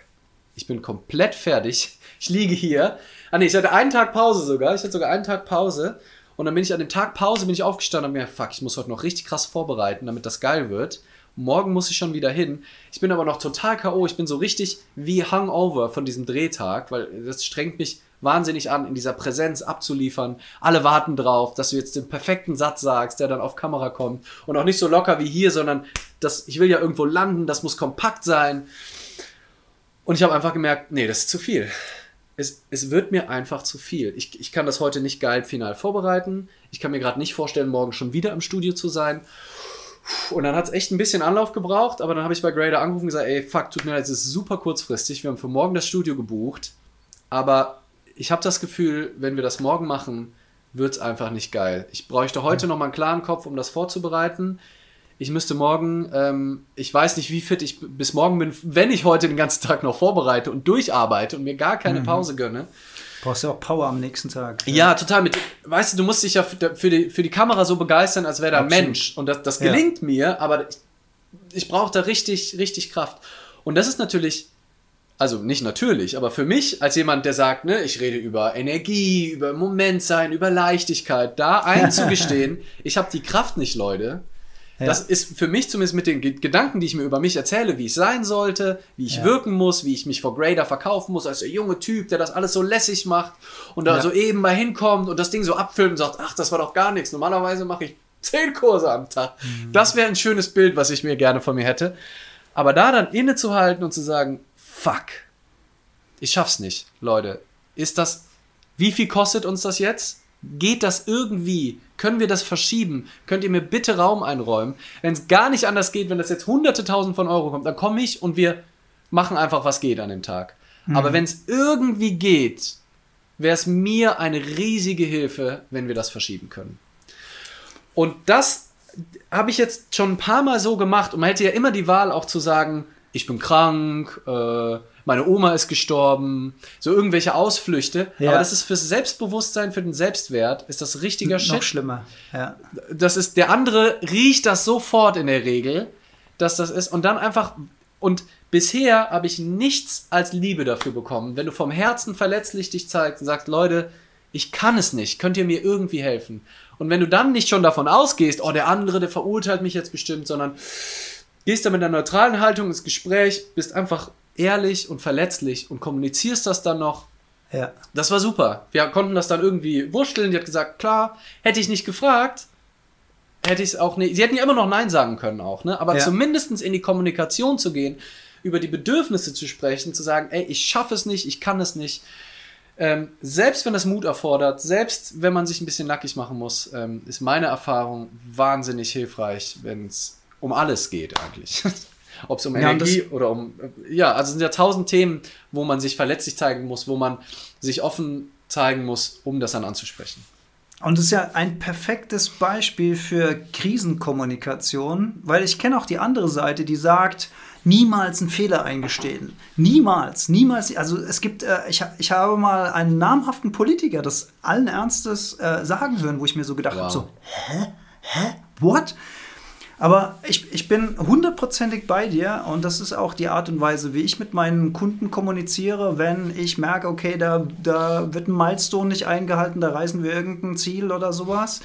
ich bin komplett fertig. Ich liege hier. Ah nee, ich hatte einen Tag Pause sogar. Ich hatte sogar einen Tag Pause. Und dann bin ich an dem Tag Pause bin ich aufgestanden und mir, fuck, ich muss heute noch richtig krass vorbereiten, damit das geil wird. Morgen muss ich schon wieder hin. Ich bin aber noch total K.O. Ich bin so richtig wie Hangover von diesem Drehtag, weil das strengt mich wahnsinnig an, in dieser Präsenz abzuliefern. Alle warten drauf, dass du jetzt den perfekten Satz sagst, der dann auf Kamera kommt. Und auch nicht so locker wie hier, sondern das, ich will ja irgendwo landen, das muss kompakt sein. Und ich habe einfach gemerkt, nee, das ist zu viel. Es, es wird mir einfach zu viel. Ich, ich kann das heute nicht geil final vorbereiten. Ich kann mir gerade nicht vorstellen, morgen schon wieder im Studio zu sein. Und dann hat es echt ein bisschen Anlauf gebraucht, aber dann habe ich bei Grader angerufen und gesagt, ey, fuck, tut mir leid, es ist super kurzfristig. Wir haben für morgen das Studio gebucht. Aber ich habe das Gefühl, wenn wir das morgen machen, wird es einfach nicht geil. Ich bräuchte heute noch mal einen klaren Kopf, um das vorzubereiten ich müsste morgen, ähm, ich weiß nicht, wie fit ich bis morgen bin, wenn ich heute den ganzen Tag noch vorbereite und durcharbeite und mir gar keine mhm. Pause gönne. Brauchst du auch Power am nächsten Tag. Ja, ja total. Mit, weißt du, du musst dich ja für die, für die Kamera so begeistern, als wäre da ein Mensch. Und das, das gelingt ja. mir, aber ich, ich brauche da richtig, richtig Kraft. Und das ist natürlich, also nicht natürlich, aber für mich als jemand, der sagt, ne, ich rede über Energie, über Momentsein, über Leichtigkeit, da einzugestehen, ich habe die Kraft nicht, Leute ja. Das ist für mich zumindest mit den Gedanken, die ich mir über mich erzähle, wie ich sein sollte, wie ich ja. wirken muss, wie ich mich vor Grader verkaufen muss, als der junge Typ, der das alles so lässig macht und da ja. so eben mal hinkommt und das Ding so abfilmt und sagt, ach, das war doch gar nichts. Normalerweise mache ich zehn Kurse am Tag. Mhm. Das wäre ein schönes Bild, was ich mir gerne von mir hätte. Aber da dann innezuhalten und zu sagen, fuck, ich schaff's nicht, Leute. Ist das, wie viel kostet uns das jetzt? Geht das irgendwie? Können wir das verschieben? Könnt ihr mir bitte Raum einräumen? Wenn es gar nicht anders geht, wenn das jetzt hunderte tausend von Euro kommt, dann komme ich und wir machen einfach, was geht an dem Tag. Mhm. Aber wenn es irgendwie geht, wäre es mir eine riesige Hilfe, wenn wir das verschieben können. Und das habe ich jetzt schon ein paar Mal so gemacht und man hätte ja immer die Wahl auch zu sagen, ich bin krank, äh, meine Oma ist gestorben, so irgendwelche Ausflüchte. Ja. Aber das ist fürs Selbstbewusstsein, für den Selbstwert, ist das richtiger Shit. Noch schlimmer, ja. Das ist, der andere riecht das sofort in der Regel, dass das ist. Und dann einfach, und bisher habe ich nichts als Liebe dafür bekommen. Wenn du vom Herzen verletzlich dich zeigst und sagst, Leute, ich kann es nicht, könnt ihr mir irgendwie helfen? Und wenn du dann nicht schon davon ausgehst, oh, der andere, der verurteilt mich jetzt bestimmt, sondern gehst da mit einer neutralen Haltung ins Gespräch, bist einfach ehrlich und verletzlich und kommunizierst das dann noch. Ja. Das war super. Wir konnten das dann irgendwie wursteln. Die hat gesagt, klar, hätte ich nicht gefragt, hätte ich es auch nicht. Sie hätten ja immer noch Nein sagen können auch, ne? Aber ja. zumindest in die Kommunikation zu gehen, über die Bedürfnisse zu sprechen, zu sagen, ey, ich schaffe es nicht, ich kann es nicht. Ähm, selbst wenn das Mut erfordert, selbst wenn man sich ein bisschen nackig machen muss, ähm, ist meine Erfahrung wahnsinnig hilfreich, wenn es um alles geht eigentlich. Ob es um ja, Energie oder um, ja, also es sind ja tausend Themen, wo man sich verletzlich zeigen muss, wo man sich offen zeigen muss, um das dann anzusprechen. Und es ist ja ein perfektes Beispiel für Krisenkommunikation, weil ich kenne auch die andere Seite, die sagt, niemals einen Fehler eingestehen. Niemals, niemals. Also es gibt, äh, ich, ich habe mal einen namhaften Politiker das allen Ernstes äh, sagen hören, wo ich mir so gedacht wow. habe, so, hä? Hä? What? Aber ich, ich bin hundertprozentig bei dir und das ist auch die Art und Weise, wie ich mit meinen Kunden kommuniziere, wenn ich merke, okay, da, da wird ein Milestone nicht eingehalten, da reisen wir irgendein Ziel oder sowas.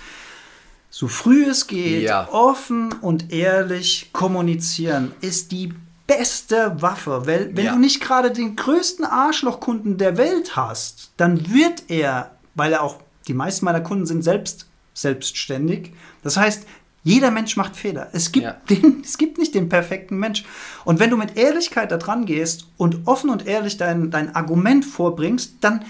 So früh es geht, ja. offen und ehrlich kommunizieren ist die beste Waffe. Weil, wenn ja. du nicht gerade den größten Arschlochkunden der Welt hast, dann wird er, weil er auch, die meisten meiner Kunden sind selbst selbstständig. Das heißt, jeder Mensch macht Fehler. Es gibt, ja. den, es gibt nicht den perfekten Mensch. Und wenn du mit Ehrlichkeit da dran gehst und offen und ehrlich dein, dein Argument vorbringst, dann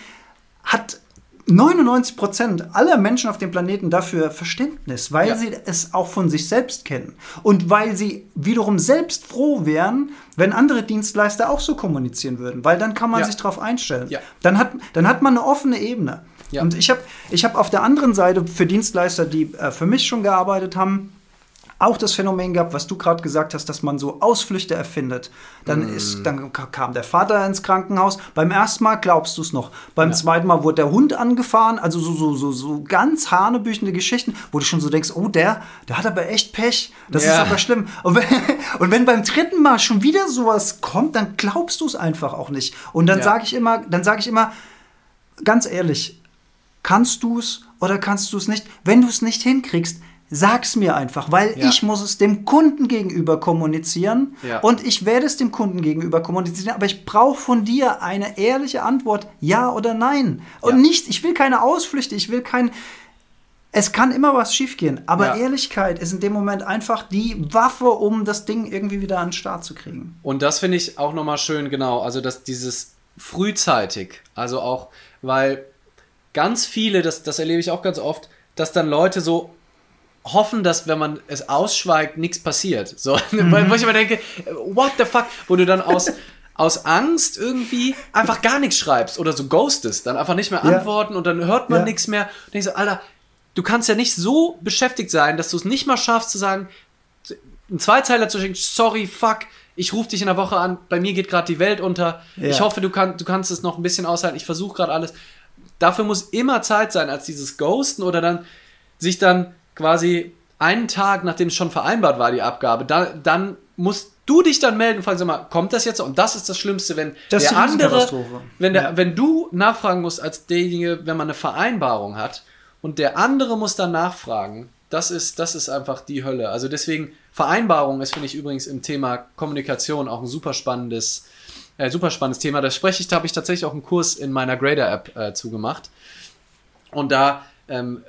hat 99 Prozent aller Menschen auf dem Planeten dafür Verständnis, weil ja. sie es auch von sich selbst kennen. Und weil sie wiederum selbst froh wären, wenn andere Dienstleister auch so kommunizieren würden, weil dann kann man ja. sich darauf einstellen. Ja. Dann, hat, dann hat man eine offene Ebene. Ja. Und ich habe ich hab auf der anderen Seite für Dienstleister, die äh, für mich schon gearbeitet haben, auch das Phänomen gehabt, was du gerade gesagt hast, dass man so Ausflüchte erfindet. Dann, mm. ist, dann kam der Vater ins Krankenhaus. Beim ersten Mal glaubst du es noch. Beim ja. zweiten Mal wurde der Hund angefahren. Also so, so, so, so ganz hanebüchende Geschichten, wo du schon so denkst, oh, der, der hat aber echt Pech. Das ja. ist aber schlimm. Und wenn, und wenn beim dritten Mal schon wieder sowas kommt, dann glaubst du es einfach auch nicht. Und dann ja. sage ich immer, dann sage ich immer, ganz ehrlich, Kannst du es oder kannst du es nicht? Wenn du es nicht hinkriegst, sag's mir einfach, weil ja. ich muss es dem Kunden gegenüber kommunizieren ja. und ich werde es dem Kunden gegenüber kommunizieren, aber ich brauche von dir eine ehrliche Antwort, ja oder nein. Und ja. nicht, ich will keine Ausflüchte, ich will kein es kann immer was schiefgehen, aber Ehrlichkeit ist in dem Moment einfach die Waffe, um das Ding irgendwie wieder an den Start zu kriegen. Und das finde ich auch nochmal schön, genau. Also, dass dieses frühzeitig, also auch, weil ganz viele, das, das erlebe ich auch ganz oft, dass dann Leute so hoffen, dass wenn man es ausschweigt, nichts passiert. So, mhm. wo ich immer denke, what the fuck, wo du dann aus, aus Angst irgendwie einfach gar nichts schreibst oder so ghostest, dann einfach nicht mehr antworten ja. und dann hört man ja. nichts mehr. Und ich so, Alter, du kannst ja nicht so beschäftigt sein, dass du es nicht mal schaffst zu sagen, einen Zweizeiler zu schicken, sorry, fuck, ich rufe dich in der Woche an, bei mir geht gerade die Welt unter. Ja. Ich hoffe, du, kann, du kannst es noch ein bisschen aushalten. Ich versuche gerade alles dafür muss immer Zeit sein, als dieses Ghosten oder dann sich dann quasi einen Tag, nachdem es schon vereinbart war, die Abgabe, da, dann musst du dich dann melden und fragen, sag mal, kommt das jetzt? Und das ist das Schlimmste, wenn das der andere, wenn, der, ja. wenn du nachfragen musst als derjenige, wenn man eine Vereinbarung hat und der andere muss dann nachfragen, das ist, das ist einfach die Hölle. Also deswegen, Vereinbarung ist, finde ich übrigens im Thema Kommunikation auch ein super spannendes äh, super spannendes Thema. Da spreche ich, da habe ich tatsächlich auch einen Kurs in meiner Grader-App äh, zugemacht. Und da, ähm,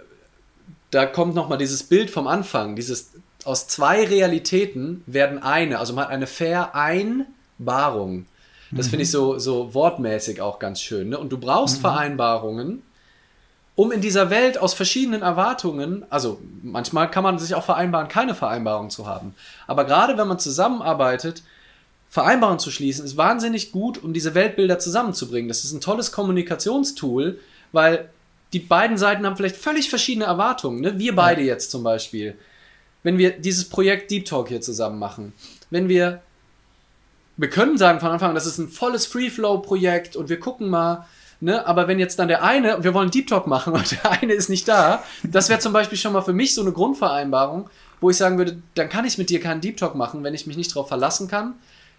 da kommt nochmal dieses Bild vom Anfang, dieses aus zwei Realitäten werden eine, also man hat eine Vereinbarung. Das mhm. finde ich mhm. so, so wortmäßig auch ganz schön. Ne? Und du brauchst mhm. Vereinbarungen, um in dieser Welt aus verschiedenen Erwartungen, also manchmal kann man sich auch vereinbaren, keine Vereinbarung zu haben. Aber gerade wenn man zusammenarbeitet, Vereinbarungen zu schließen, ist wahnsinnig gut, um diese Weltbilder zusammenzubringen. Das ist ein tolles Kommunikationstool, weil die beiden Seiten haben vielleicht völlig verschiedene Erwartungen. Ne? Wir beide jetzt zum Beispiel. Wenn wir dieses Projekt Deep Talk hier zusammen machen, wenn wir, wir können sagen von Anfang an, das ist ein volles Free-Flow-Projekt und wir gucken mal, ne? aber wenn jetzt dann der eine, wir wollen Deep Talk machen und der eine ist nicht da, das wäre zum Beispiel schon mal für mich so eine Grundvereinbarung, wo ich sagen würde, dann kann ich mit dir keinen Deep Talk machen, wenn ich mich nicht darauf verlassen kann,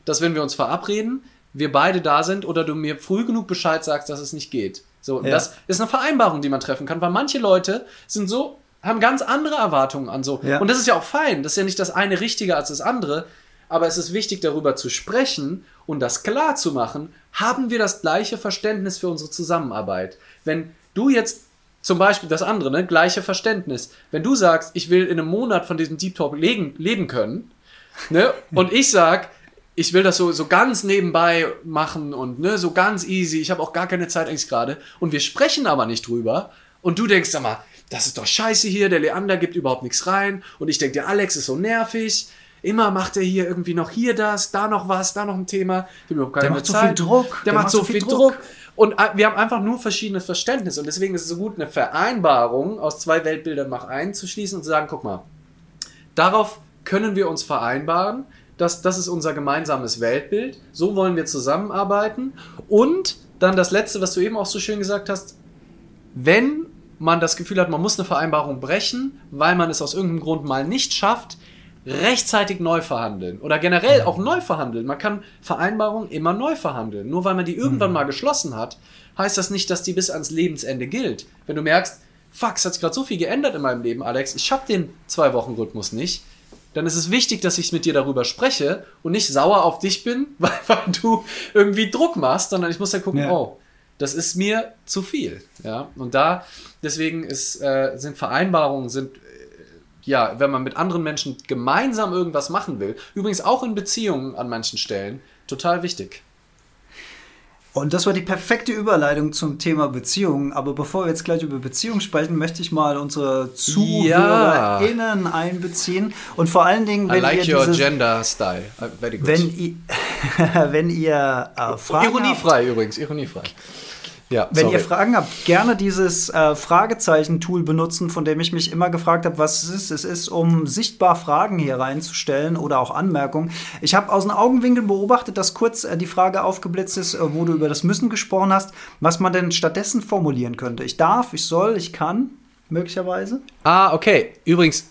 dass wenn wir uns verabreden, wir beide da sind oder du mir früh genug Bescheid sagst, dass es nicht geht. So, ja. das ist eine Vereinbarung, die man treffen kann, weil manche Leute sind so, haben ganz andere Erwartungen an so. Ja. Und das ist ja auch fein. Das ist ja nicht das eine richtiger als das andere. Aber es ist wichtig, darüber zu sprechen und das klar zu machen. Haben wir das gleiche Verständnis für unsere Zusammenarbeit? Wenn du jetzt zum Beispiel das andere, ne, gleiche Verständnis. Wenn du sagst, ich will in einem Monat von diesem Deep Talk leben, leben können, ne, und ich sag, ich will das so, so ganz nebenbei machen und ne, so ganz easy. Ich habe auch gar keine Zeit eigentlich gerade. Und wir sprechen aber nicht drüber. Und du denkst, mal, das ist doch scheiße hier, der Leander gibt überhaupt nichts rein. Und ich denke, der Alex ist so nervig. Immer macht er hier irgendwie noch hier das, da noch was, da noch ein Thema. Ich keine der macht Zeit. so viel Druck. Der, der macht, so viel Druck. Druck. Und äh, wir haben einfach nur verschiedenes Verständnis. Und deswegen ist es so gut, eine Vereinbarung aus zwei Weltbildern mach einzuschließen und zu sagen, guck mal, darauf können wir uns vereinbaren. Das, das ist unser gemeinsames Weltbild. So wollen wir zusammenarbeiten. Und dann das Letzte, was du eben auch so schön gesagt hast, wenn man das Gefühl hat, man muss eine Vereinbarung brechen, weil man es aus irgendeinem Grund mal nicht schafft, rechtzeitig neu verhandeln oder generell auch neu verhandeln. Man kann Vereinbarungen immer neu verhandeln. Nur weil man die irgendwann mhm. mal geschlossen hat, heißt das nicht, dass die bis ans Lebensende gilt. Wenn du merkst, fuck, es hat sich gerade so viel geändert in meinem Leben, Alex, ich schaffe den Zwei-Wochen-Rhythmus nicht, dann ist es wichtig, dass ich mit dir darüber spreche und nicht sauer auf dich bin, weil, weil du irgendwie Druck machst, sondern ich muss dann gucken, ja. oh, das ist mir zu viel. Ja? Und da, deswegen ist, äh, sind Vereinbarungen, sind, äh, ja, wenn man mit anderen Menschen gemeinsam irgendwas machen will, übrigens auch in Beziehungen an manchen Stellen, total wichtig. Und das war die perfekte Überleitung zum Thema Beziehungen. Aber bevor wir jetzt gleich über Beziehungen sprechen, möchte ich mal unsere ZuhörerInnen ja. einbeziehen. Und vor allen Dingen, wenn I like ihr your dieses, gender style. Very good. Wenn ihr, wenn ihr äh, Fragen Ironiefrei habt, übrigens, ironiefrei. Ja, Wenn sorry. ihr Fragen habt, gerne dieses äh, Fragezeichen-Tool benutzen, von dem ich mich immer gefragt habe, was es ist. Es ist, um sichtbar Fragen hier reinzustellen oder auch Anmerkungen. Ich habe aus den Augenwinkeln beobachtet, dass kurz äh, die Frage aufgeblitzt ist, äh, wo du über das Müssen gesprochen hast, was man denn stattdessen formulieren könnte. Ich darf, ich soll, ich kann, möglicherweise. Ah, okay. Übrigens,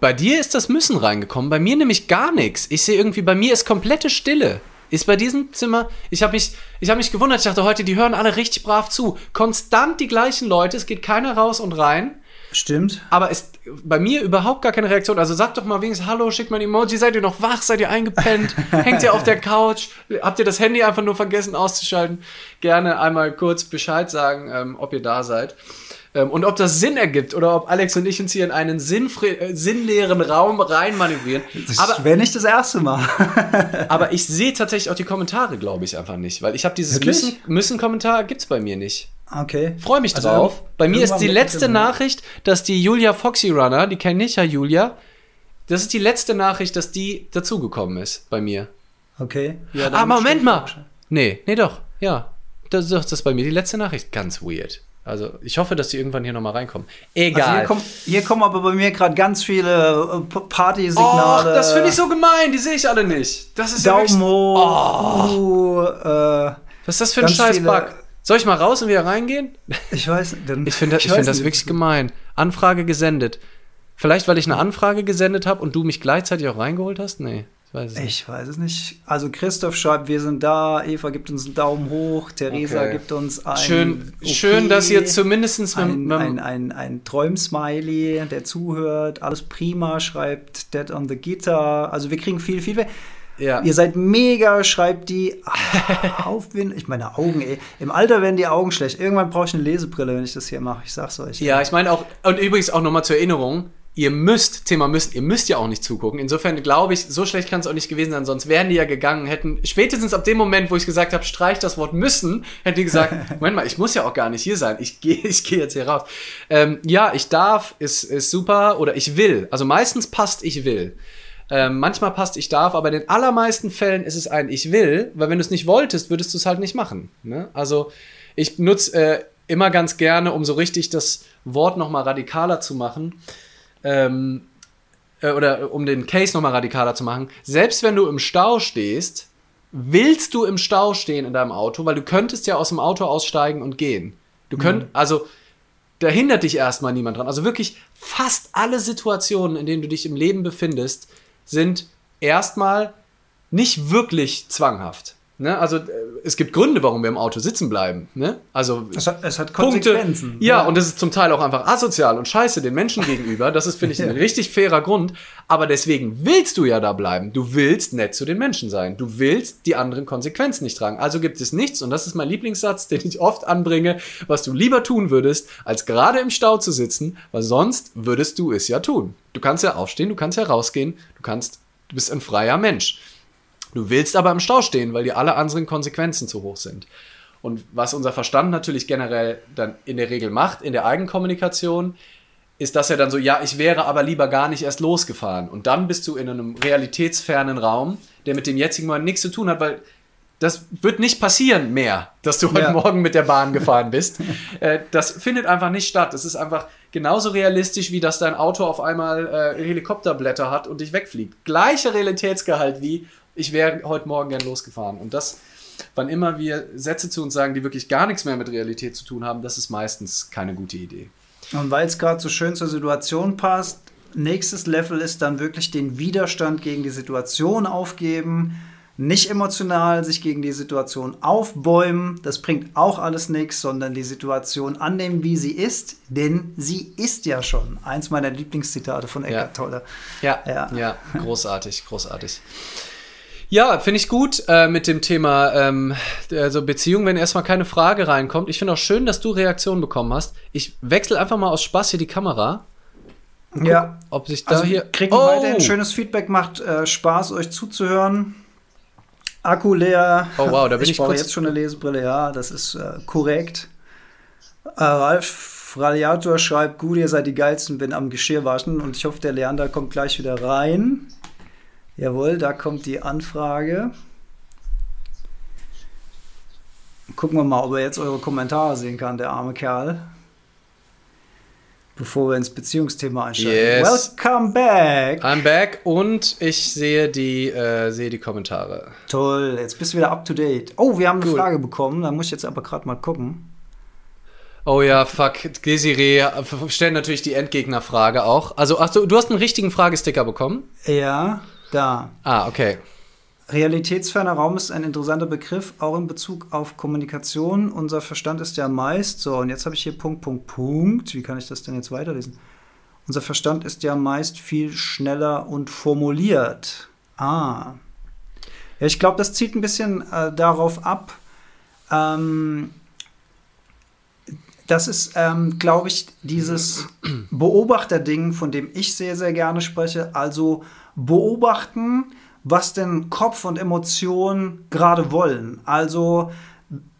bei dir ist das Müssen reingekommen, bei mir nämlich gar nichts. Ich sehe irgendwie, bei mir ist komplette Stille. Ist bei diesem Zimmer, ich habe mich, hab mich gewundert, ich dachte heute, die hören alle richtig brav zu. Konstant die gleichen Leute, es geht keiner raus und rein. Stimmt. Aber ist bei mir überhaupt gar keine Reaktion. Also sagt doch mal wenigstens Hallo, schickt mal ein Emoji. Seid ihr noch wach? Seid ihr eingepennt? Hängt ihr auf der Couch? Habt ihr das Handy einfach nur vergessen auszuschalten? Gerne einmal kurz Bescheid sagen, ähm, ob ihr da seid. Ähm, und ob das Sinn ergibt oder ob Alex und ich uns hier in einen äh, sinnleeren Raum reinmanövrieren. Das wäre nicht das erste Mal. aber ich sehe tatsächlich auch die Kommentare, glaube ich, einfach nicht. Weil ich habe dieses Müssen-Kommentar, Müssen gibt es bei mir nicht. Okay. Freue mich also drauf. Bei mir ist die letzte Nachricht, dass die Julia Foxy Runner, die kenne ich ja, Julia, das ist die letzte Nachricht, dass die dazugekommen ist bei mir. Okay. Ja, ah, Moment mal. Nee, nee, doch. Ja. Das ist, das ist bei mir die letzte Nachricht. Ganz weird. Also ich hoffe, dass die irgendwann hier nochmal reinkommen. Egal. Also hier, kommen, hier, kommen aber bei mir gerade ganz viele äh, Partysignale. Oh, das finde ich so gemein. Die sehe ich alle nicht. Das ist Daumen ja hoch. Oh. Uh, Was ist das für ein Scheiß-Bug? Soll ich mal raus und wieder reingehen? Ich weiß nicht. Ich finde ich ich find das wirklich gemein. Anfrage gesendet. Vielleicht, weil ich eine Anfrage gesendet habe und du mich gleichzeitig auch reingeholt hast? Nee. Ich weiß, ich weiß es nicht. Also Christoph schreibt, wir sind da, Eva gibt uns einen Daumen hoch, Theresa okay. gibt uns ein Schön, okay, schön dass ihr zumindest ein, ein, ein, ein Träumsmiley, der zuhört, alles prima, schreibt Dead on the Guitar. Also wir kriegen viel, viel. Ja. Ihr seid mega, schreibt die Aufwind. Ich meine Augen, ey. Im Alter werden die Augen schlecht. Irgendwann brauche ich eine Lesebrille, wenn ich das hier mache. Ich sag's euch. Ja, ich meine auch, und übrigens auch nochmal zur Erinnerung, ihr müsst, Thema müsst, ihr müsst ja auch nicht zugucken. Insofern glaube ich, so schlecht kann es auch nicht gewesen sein, sonst wären die ja gegangen, hätten spätestens ab dem Moment, wo ich gesagt habe, streich das Wort müssen, hätten die gesagt, Moment mal, ich muss ja auch gar nicht hier sein, ich gehe ich geh jetzt hier raus. Ähm, ja, ich darf, ist, ist super, oder ich will. Also meistens passt ich will. Ähm, manchmal passt ich darf, aber in den allermeisten Fällen ist es ein ich will, weil wenn du es nicht wolltest, würdest du es halt nicht machen. Ne? Also ich nutze äh, immer ganz gerne, um so richtig das Wort nochmal radikaler zu machen, ähm, äh, oder um den Case nochmal radikaler zu machen, selbst wenn du im Stau stehst, willst du im Stau stehen in deinem Auto, weil du könntest ja aus dem Auto aussteigen und gehen. Du könnt, mhm. also da hindert dich erstmal niemand dran. Also wirklich fast alle Situationen, in denen du dich im Leben befindest, sind erstmal nicht wirklich zwanghaft. Ne? Also äh, es gibt Gründe, warum wir im Auto sitzen bleiben. Ne? Also es hat, es hat Konsequenzen. Punkte, ja, ja, und das ist zum Teil auch einfach asozial und scheiße den Menschen gegenüber. Das ist, finde ich, ein richtig fairer Grund. Aber deswegen willst du ja da bleiben. Du willst nett zu den Menschen sein. Du willst die anderen Konsequenzen nicht tragen. Also gibt es nichts, und das ist mein Lieblingssatz, den ich oft anbringe, was du lieber tun würdest, als gerade im Stau zu sitzen, weil sonst würdest du es ja tun. Du kannst ja aufstehen, du kannst ja rausgehen, du kannst Du bist ein freier Mensch. Du willst aber im Stau stehen, weil dir alle anderen Konsequenzen zu hoch sind. Und was unser Verstand natürlich generell dann in der Regel macht, in der Eigenkommunikation, ist das ja dann so, ja, ich wäre aber lieber gar nicht erst losgefahren. Und dann bist du in einem realitätsfernen Raum, der mit dem jetzigen Moment nichts zu tun hat, weil das wird nicht passieren mehr, dass du heute ja. Morgen mit der Bahn gefahren bist. äh, das findet einfach nicht statt. Das ist einfach genauso realistisch, wie dass dein Auto auf einmal äh, Helikopterblätter hat und dich wegfliegt. Gleicher Realitätsgehalt wie, ich wäre heute Morgen gern losgefahren. Und das, wann immer wir Sätze zu uns sagen, die wirklich gar nichts mehr mit Realität zu tun haben, das ist meistens keine gute Idee. Und weil es gerade so schön zur Situation passt, nächstes Level ist dann wirklich den Widerstand gegen die Situation aufgeben, nicht emotional sich gegen die Situation aufbäumen, das bringt auch alles nichts, sondern die Situation annehmen, wie sie ist, denn sie ist ja schon. Eins meiner Lieblingszitate von Eckhart ja. Tolle. Ja, ja, ja, großartig, großartig. Ja, finde ich gut äh, mit dem Thema ähm, also Beziehung, wenn erstmal keine Frage reinkommt. Ich finde auch schön, dass du Reaktionen bekommen hast. Ich wechsle einfach mal aus Spaß hier die Kamera. Guck, ja. Ob sich da also hier. Kriegen oh. weiterhin schönes Feedback, macht äh, Spaß, euch zuzuhören. Akku leer. Oh wow, da bin ich, ich brauche jetzt schon eine Lesebrille. Ja, das ist äh, korrekt. Äh, Ralf Raliator schreibt, gut, ihr seid die geilsten, bin am Geschirr waschen und ich hoffe, der Leander kommt gleich wieder rein. Jawohl, da kommt die Anfrage. Gucken wir mal, ob er jetzt eure Kommentare sehen kann, der arme Kerl. Bevor wir ins Beziehungsthema einsteigen. Yes. Welcome back. I'm back und ich sehe die, äh, sehe die Kommentare. Toll, jetzt bist du wieder up to date. Oh, wir haben eine cool. Frage bekommen, da muss ich jetzt aber gerade mal gucken. Oh ja, fuck. Desiree stellen natürlich die Endgegnerfrage auch. Also, ach du, du hast einen richtigen Fragesticker bekommen? Ja da. Ah, okay. Realitätsferner Raum ist ein interessanter Begriff, auch in Bezug auf Kommunikation. Unser Verstand ist ja meist, so, und jetzt habe ich hier Punkt, Punkt, Punkt. Wie kann ich das denn jetzt weiterlesen? Unser Verstand ist ja meist viel schneller und formuliert. Ah. Ja, ich glaube, das zieht ein bisschen äh, darauf ab. Ähm, das ist, ähm, glaube ich, dieses Beobachterding, von dem ich sehr, sehr gerne spreche. Also beobachten, was denn Kopf und Emotion gerade wollen. Also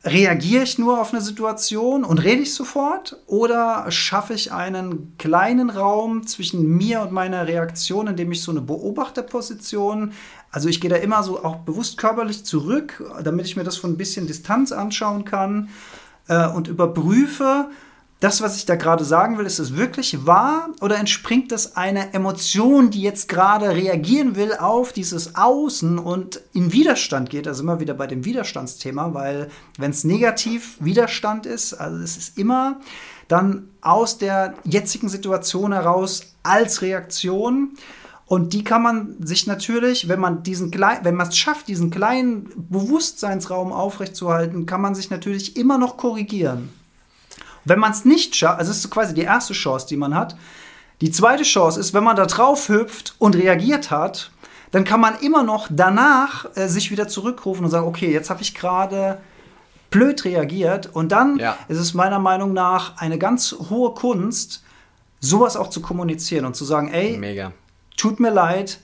reagiere ich nur auf eine Situation und rede ich sofort oder schaffe ich einen kleinen Raum zwischen mir und meiner Reaktion, indem ich so eine Beobachterposition, also ich gehe da immer so auch bewusst körperlich zurück, damit ich mir das von ein bisschen Distanz anschauen kann äh, und überprüfe, das, was ich da gerade sagen will, ist es wirklich wahr oder entspringt das einer Emotion, die jetzt gerade reagieren will auf dieses Außen und in Widerstand geht? Also immer wieder bei dem Widerstandsthema, weil wenn es negativ Widerstand ist, also es ist immer dann aus der jetzigen Situation heraus als Reaktion. Und die kann man sich natürlich, wenn man diesen wenn man es schafft, diesen kleinen Bewusstseinsraum aufrechtzuerhalten, kann man sich natürlich immer noch korrigieren. Wenn man es nicht schafft, also es ist quasi die erste Chance, die man hat. Die zweite Chance ist, wenn man da drauf hüpft und reagiert hat, dann kann man immer noch danach äh, sich wieder zurückrufen und sagen, okay, jetzt habe ich gerade blöd reagiert. Und dann ja. ist es meiner Meinung nach eine ganz hohe Kunst, sowas auch zu kommunizieren und zu sagen, ey, Mega. tut mir leid,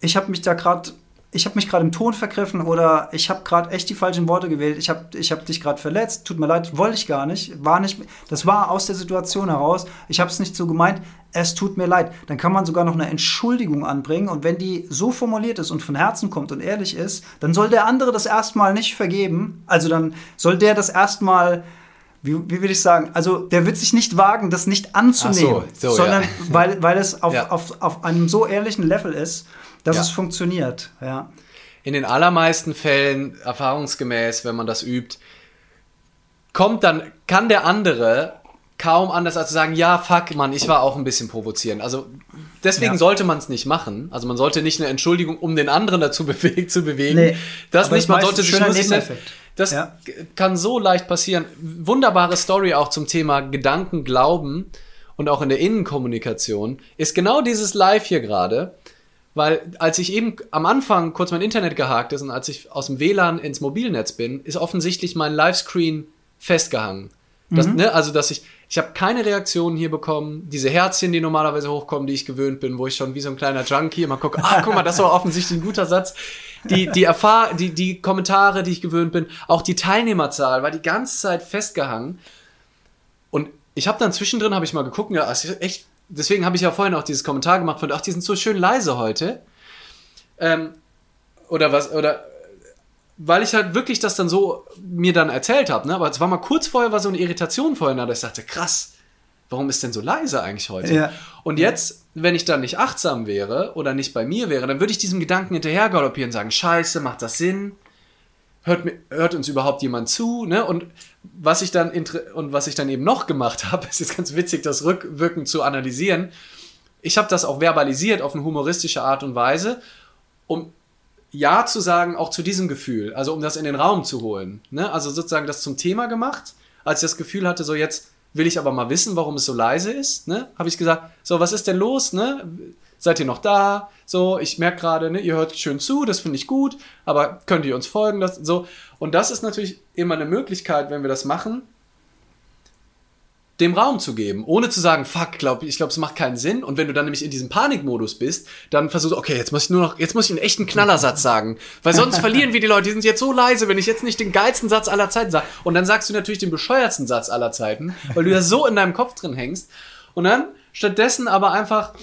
ich habe mich da gerade ich habe mich gerade im Ton vergriffen oder ich habe gerade echt die falschen Worte gewählt, ich habe ich hab dich gerade verletzt, tut mir leid, wollte ich gar nicht, war nicht, das war aus der Situation heraus, ich habe es nicht so gemeint, es tut mir leid. Dann kann man sogar noch eine Entschuldigung anbringen. Und wenn die so formuliert ist und von Herzen kommt und ehrlich ist, dann soll der andere das erstmal nicht vergeben, also dann soll der das erstmal wie, wie will ich sagen, also der wird sich nicht wagen, das nicht anzunehmen, so, so, sondern ja. weil, weil es auf, ja. auf, auf einem so ehrlichen Level ist dass ja. es funktioniert. Ja. In den allermeisten Fällen, erfahrungsgemäß, wenn man das übt, kommt dann, kann der andere kaum anders als zu sagen, ja, fuck, Mann, ich war auch ein bisschen provozierend. Also deswegen ja. sollte man es nicht machen. Also man sollte nicht eine Entschuldigung, um den anderen dazu beweg zu bewegen. Nee, das nicht, man sollte sich nur sich Das ja. kann so leicht passieren. Wunderbare Story auch zum Thema Gedanken, Glauben und auch in der Innenkommunikation ist genau dieses Live hier gerade. Weil als ich eben am Anfang kurz mein Internet gehakt ist und als ich aus dem WLAN ins Mobilnetz bin, ist offensichtlich mein Livescreen festgehangen. Das, mhm. ne, also, dass ich, ich habe keine Reaktionen hier bekommen. Diese Herzchen, die normalerweise hochkommen, die ich gewöhnt bin, wo ich schon wie so ein kleiner Junkie immer gucke, ah, guck mal, das war offensichtlich ein guter Satz. Die, die, Erfahr die, die Kommentare, die ich gewöhnt bin, auch die Teilnehmerzahl war die ganze Zeit festgehangen. Und ich habe dann zwischendrin, habe ich mal geguckt, ja, echt, deswegen habe ich ja vorhin auch dieses Kommentar gemacht von, ach, die sind so schön leise heute. Ähm, oder was, oder weil ich halt wirklich das dann so mir dann erzählt habe, ne? Aber es war mal kurz vorher war so eine Irritation vorhin, da ich dachte, krass, warum ist denn so leise eigentlich heute? Ja. Und jetzt, wenn ich dann nicht achtsam wäre oder nicht bei mir wäre, dann würde ich diesem Gedanken hinterher galoppieren und sagen, scheiße, macht das Sinn? Hört, hört uns überhaupt jemand zu? Ne? Und was ich dann und was ich dann eben noch gemacht habe, ist jetzt ganz witzig, das rückwirkend zu analysieren. Ich habe das auch verbalisiert auf eine humoristische Art und Weise, um ja zu sagen, auch zu diesem Gefühl, also um das in den Raum zu holen. Ne? Also sozusagen das zum Thema gemacht, als ich das Gefühl hatte, so jetzt will ich aber mal wissen, warum es so leise ist, ne? habe ich gesagt, so was ist denn los, ne? Seid ihr noch da? So, ich merke gerade, ne, ihr hört schön zu, das finde ich gut, aber könnt ihr uns folgen? Das, so. Und das ist natürlich immer eine Möglichkeit, wenn wir das machen, dem Raum zu geben, ohne zu sagen, fuck, glaub, ich glaube, es macht keinen Sinn. Und wenn du dann nämlich in diesem Panikmodus bist, dann versuchst du, okay, jetzt muss ich nur noch, jetzt muss ich einen echten Knallersatz sagen, weil sonst verlieren wir die Leute. Die sind jetzt so leise, wenn ich jetzt nicht den geilsten Satz aller Zeiten sage. Und dann sagst du natürlich den bescheuertsten Satz aller Zeiten, weil du ja so in deinem Kopf drin hängst. Und dann stattdessen aber einfach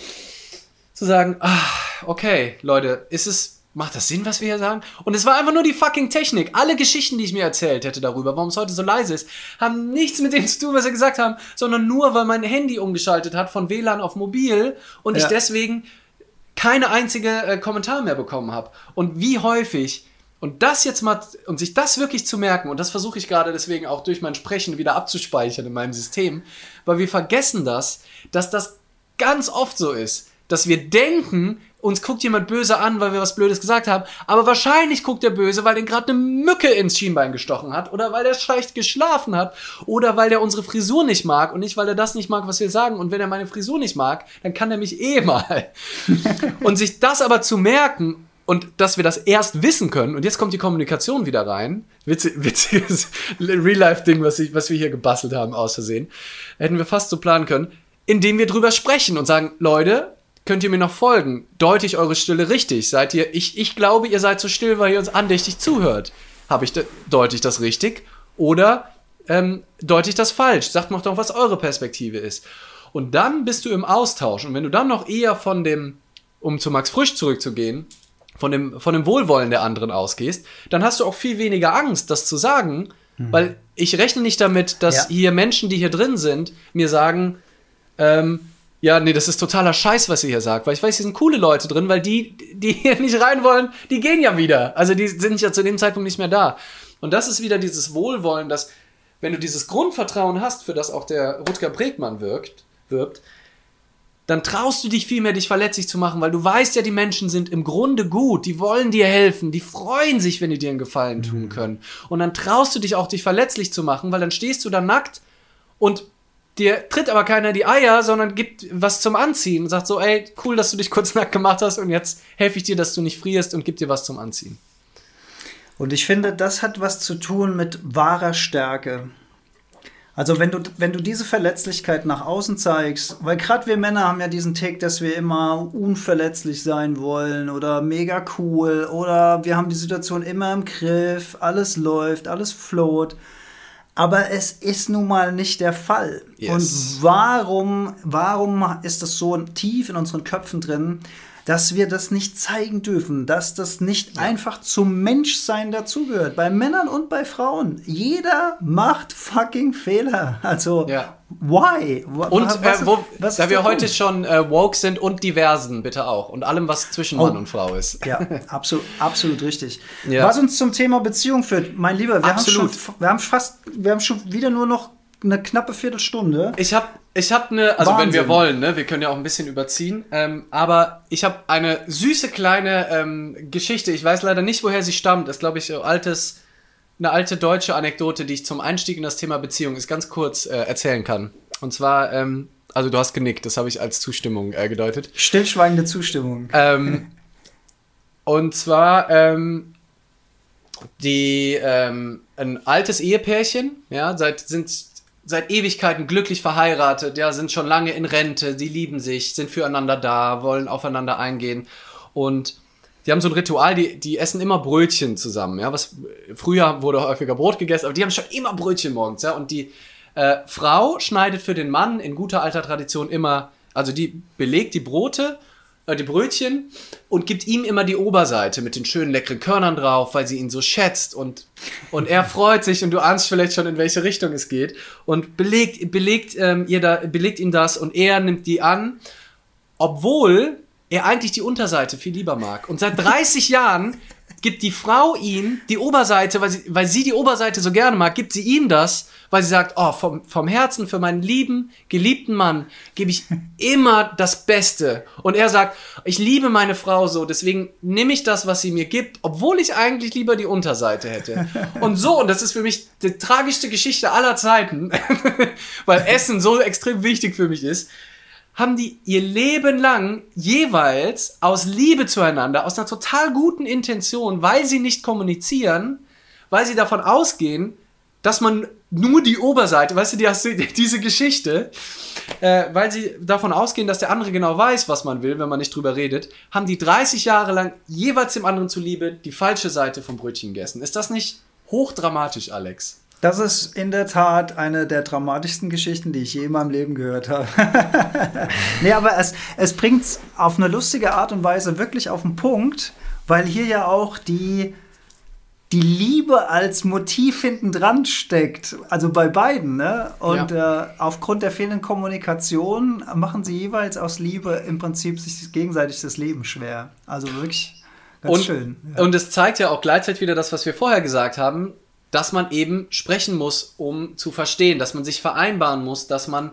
zu sagen, ah, okay, Leute, ist es Macht das Sinn, was wir hier sagen? Und es war einfach nur die fucking Technik. Alle Geschichten, die ich mir erzählt hätte darüber, warum es heute so leise ist, haben nichts mit dem zu tun, was sie gesagt haben, sondern nur, weil mein Handy umgeschaltet hat von WLAN auf mobil und ja. ich deswegen keine einzige äh, Kommentar mehr bekommen habe. Und wie häufig und das jetzt mal, und sich das wirklich zu merken, und das versuche ich gerade deswegen auch durch mein Sprechen wieder abzuspeichern in meinem System, weil wir vergessen das, dass das ganz oft so ist, dass wir denken, uns guckt jemand böse an, weil wir was Blödes gesagt haben, aber wahrscheinlich guckt er böse, weil den gerade eine Mücke ins Schienbein gestochen hat oder weil er schlecht geschlafen hat oder weil der unsere Frisur nicht mag und nicht, weil er das nicht mag, was wir sagen. Und wenn er meine Frisur nicht mag, dann kann er mich eh mal. und sich das aber zu merken und dass wir das erst wissen können, und jetzt kommt die Kommunikation wieder rein, Witzig, witziges Real-Life-Ding, was, was wir hier gebastelt haben, aus Versehen, hätten wir fast so planen können, indem wir drüber sprechen und sagen, Leute, Könnt ihr mir noch folgen? Deute ich eure Stille richtig? Seid ihr, ich, ich glaube, ihr seid so still, weil ihr uns andächtig zuhört. Habe ich, deute ich das richtig? Oder ähm, deute ich das falsch? Sagt noch doch, was eure Perspektive ist. Und dann bist du im Austausch. Und wenn du dann noch eher von dem, um zu Max Frisch zurückzugehen, von dem, von dem Wohlwollen der anderen ausgehst, dann hast du auch viel weniger Angst, das zu sagen, mhm. weil ich rechne nicht damit, dass ja. hier Menschen, die hier drin sind, mir sagen, ähm, ja, nee, das ist totaler Scheiß, was ihr hier sagt, weil ich weiß, hier sind coole Leute drin, weil die, die hier nicht rein wollen, die gehen ja wieder. Also die sind ja zu dem Zeitpunkt nicht mehr da. Und das ist wieder dieses Wohlwollen, dass, wenn du dieses Grundvertrauen hast, für das auch der Rutger Bregmann wirkt, wirbt, dann traust du dich viel mehr, dich verletzlich zu machen, weil du weißt ja, die Menschen sind im Grunde gut, die wollen dir helfen, die freuen sich, wenn die dir einen Gefallen tun mhm. können. Und dann traust du dich auch, dich verletzlich zu machen, weil dann stehst du da nackt und dir tritt aber keiner die Eier, sondern gibt was zum Anziehen und sagt so, ey, cool, dass du dich kurz nackt gemacht hast und jetzt helfe ich dir, dass du nicht frierst und gib dir was zum Anziehen. Und ich finde, das hat was zu tun mit wahrer Stärke. Also wenn du, wenn du diese Verletzlichkeit nach außen zeigst, weil gerade wir Männer haben ja diesen Tick, dass wir immer unverletzlich sein wollen oder mega cool oder wir haben die Situation immer im Griff, alles läuft, alles float. Aber es ist nun mal nicht der Fall. Yes. Und warum, warum ist das so tief in unseren Köpfen drin, dass wir das nicht zeigen dürfen, dass das nicht ja. einfach zum Menschsein dazugehört, bei Männern und bei Frauen. Jeder macht fucking Fehler. Also, ja. why? Und was, äh, wo, was da wir heute schon äh, woke sind und diversen, bitte auch. Und allem, was zwischen oh. Mann und Frau ist. Ja, absolut, absolut richtig. Ja. Was uns zum Thema Beziehung führt, mein Lieber, wir, Haben, schon, wir haben fast, wir haben schon wieder nur noch eine knappe Viertelstunde. Ich habe ich hab eine, also Wahnsinn. wenn wir wollen, ne, wir können ja auch ein bisschen überziehen, ähm, aber ich habe eine süße kleine ähm, Geschichte. Ich weiß leider nicht, woher sie stammt. Das ist, glaube ich, altes, eine alte deutsche Anekdote, die ich zum Einstieg in das Thema Beziehung ist ganz kurz äh, erzählen kann. Und zwar, ähm, also du hast genickt, das habe ich als Zustimmung äh, gedeutet. Stillschweigende Zustimmung. Ähm, und zwar, ähm, die, ähm, ein altes Ehepärchen, ja, seit, sind seit Ewigkeiten glücklich verheiratet, ja, sind schon lange in Rente, die lieben sich, sind füreinander da, wollen aufeinander eingehen. Und die haben so ein Ritual, die, die essen immer Brötchen zusammen, ja, was früher wurde häufiger Brot gegessen, aber die haben schon immer Brötchen morgens, ja, und die äh, Frau schneidet für den Mann in guter alter Tradition immer, also die belegt die Brote äh, die Brötchen und gibt ihm immer die Oberseite mit den schönen leckeren Körnern drauf, weil sie ihn so schätzt und, und er freut sich und du ahnst vielleicht schon, in welche Richtung es geht und belegt, belegt, ähm, ihr da, belegt ihm das und er nimmt die an, obwohl er eigentlich die Unterseite viel lieber mag. Und seit 30 Jahren gibt die Frau ihm die Oberseite, weil sie, weil sie die Oberseite so gerne mag, gibt sie ihm das, weil sie sagt, oh, vom, vom Herzen für meinen lieben, geliebten Mann gebe ich immer das Beste. Und er sagt, ich liebe meine Frau so, deswegen nehme ich das, was sie mir gibt, obwohl ich eigentlich lieber die Unterseite hätte. Und so, und das ist für mich die tragischste Geschichte aller Zeiten, weil Essen so extrem wichtig für mich ist, haben die ihr Leben lang jeweils aus Liebe zueinander, aus einer total guten Intention, weil sie nicht kommunizieren, weil sie davon ausgehen, dass man nur die Oberseite, weißt du, die hast du, diese Geschichte, äh, weil sie davon ausgehen, dass der andere genau weiß, was man will, wenn man nicht drüber redet, haben die 30 Jahre lang jeweils dem anderen zuliebe die falsche Seite vom Brötchen gegessen. Ist das nicht hochdramatisch, Alex? Das ist in der Tat eine der dramatischsten Geschichten, die ich je in meinem Leben gehört habe. nee, aber es, es bringt es auf eine lustige Art und Weise wirklich auf den Punkt, weil hier ja auch die, die Liebe als Motiv hinten dran steckt. Also bei beiden. Ne? Und ja. äh, aufgrund der fehlenden Kommunikation machen sie jeweils aus Liebe im Prinzip sich gegenseitig das Leben schwer. Also wirklich. Ganz und, schön. Ja. Und es zeigt ja auch gleichzeitig wieder das, was wir vorher gesagt haben dass man eben sprechen muss, um zu verstehen, dass man sich vereinbaren muss, dass man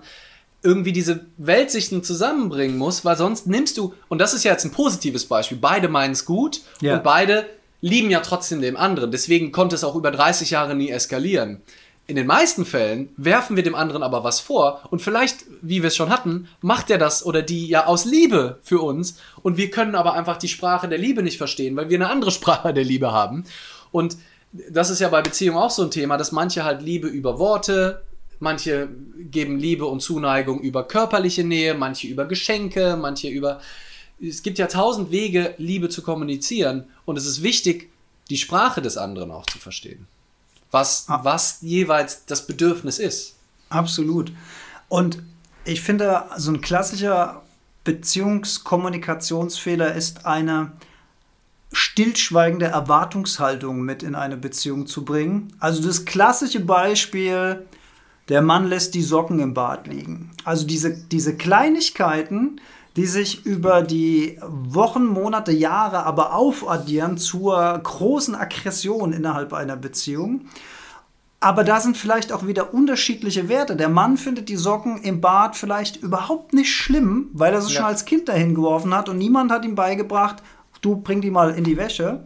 irgendwie diese Weltsichten zusammenbringen muss, weil sonst nimmst du, und das ist ja jetzt ein positives Beispiel, beide meinen es gut ja. und beide lieben ja trotzdem dem anderen. Deswegen konnte es auch über 30 Jahre nie eskalieren. In den meisten Fällen werfen wir dem anderen aber was vor und vielleicht, wie wir es schon hatten, macht er das oder die ja aus Liebe für uns und wir können aber einfach die Sprache der Liebe nicht verstehen, weil wir eine andere Sprache der Liebe haben. Und das ist ja bei Beziehungen auch so ein Thema, dass manche halt Liebe über Worte, manche geben Liebe und Zuneigung über körperliche Nähe, manche über Geschenke, manche über. Es gibt ja tausend Wege, Liebe zu kommunizieren und es ist wichtig, die Sprache des anderen auch zu verstehen. Was, ah. was jeweils das Bedürfnis ist. Absolut. Und ich finde, so ein klassischer Beziehungskommunikationsfehler ist eine, stillschweigende Erwartungshaltung mit in eine Beziehung zu bringen. Also das klassische Beispiel, der Mann lässt die Socken im Bad liegen. Also diese, diese Kleinigkeiten, die sich über die Wochen, Monate, Jahre aber aufaddieren zur großen Aggression innerhalb einer Beziehung. Aber da sind vielleicht auch wieder unterschiedliche Werte. Der Mann findet die Socken im Bad vielleicht überhaupt nicht schlimm, weil er sie ja. schon als Kind dahin geworfen hat und niemand hat ihm beigebracht, du bring die mal in die Wäsche.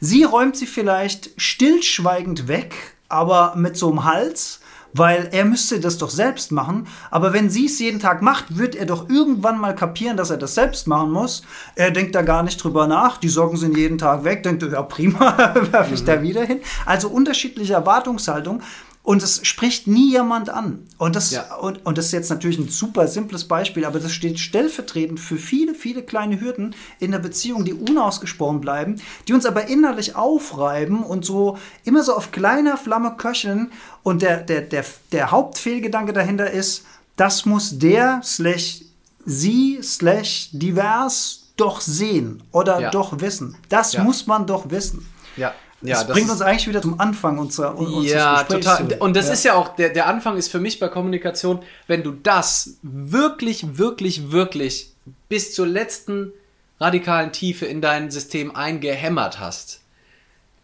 Sie räumt sie vielleicht stillschweigend weg, aber mit so einem Hals, weil er müsste das doch selbst machen. Aber wenn sie es jeden Tag macht, wird er doch irgendwann mal kapieren, dass er das selbst machen muss. Er denkt da gar nicht drüber nach. Die Socken sind jeden Tag weg. Denkt, ja prima, werfe ich mhm. da wieder hin. Also unterschiedliche Erwartungshaltung. Und es spricht nie jemand an. Und das, ja. und, und das ist jetzt natürlich ein super simples Beispiel, aber das steht stellvertretend für viele, viele kleine Hürden in der Beziehung, die unausgesprochen bleiben, die uns aber innerlich aufreiben und so immer so auf kleiner Flamme köcheln. Und der, der, der, der Hauptfehlgedanke dahinter ist, das muss der slash sie slash divers doch sehen oder ja. doch wissen. Das ja. muss man doch wissen. Ja. Ja, das, das bringt uns eigentlich wieder zum Anfang unserer, unseres Ja, total. Und das ja. ist ja auch, der, der Anfang ist für mich bei Kommunikation, wenn du das wirklich, wirklich, wirklich bis zur letzten radikalen Tiefe in dein System eingehämmert hast,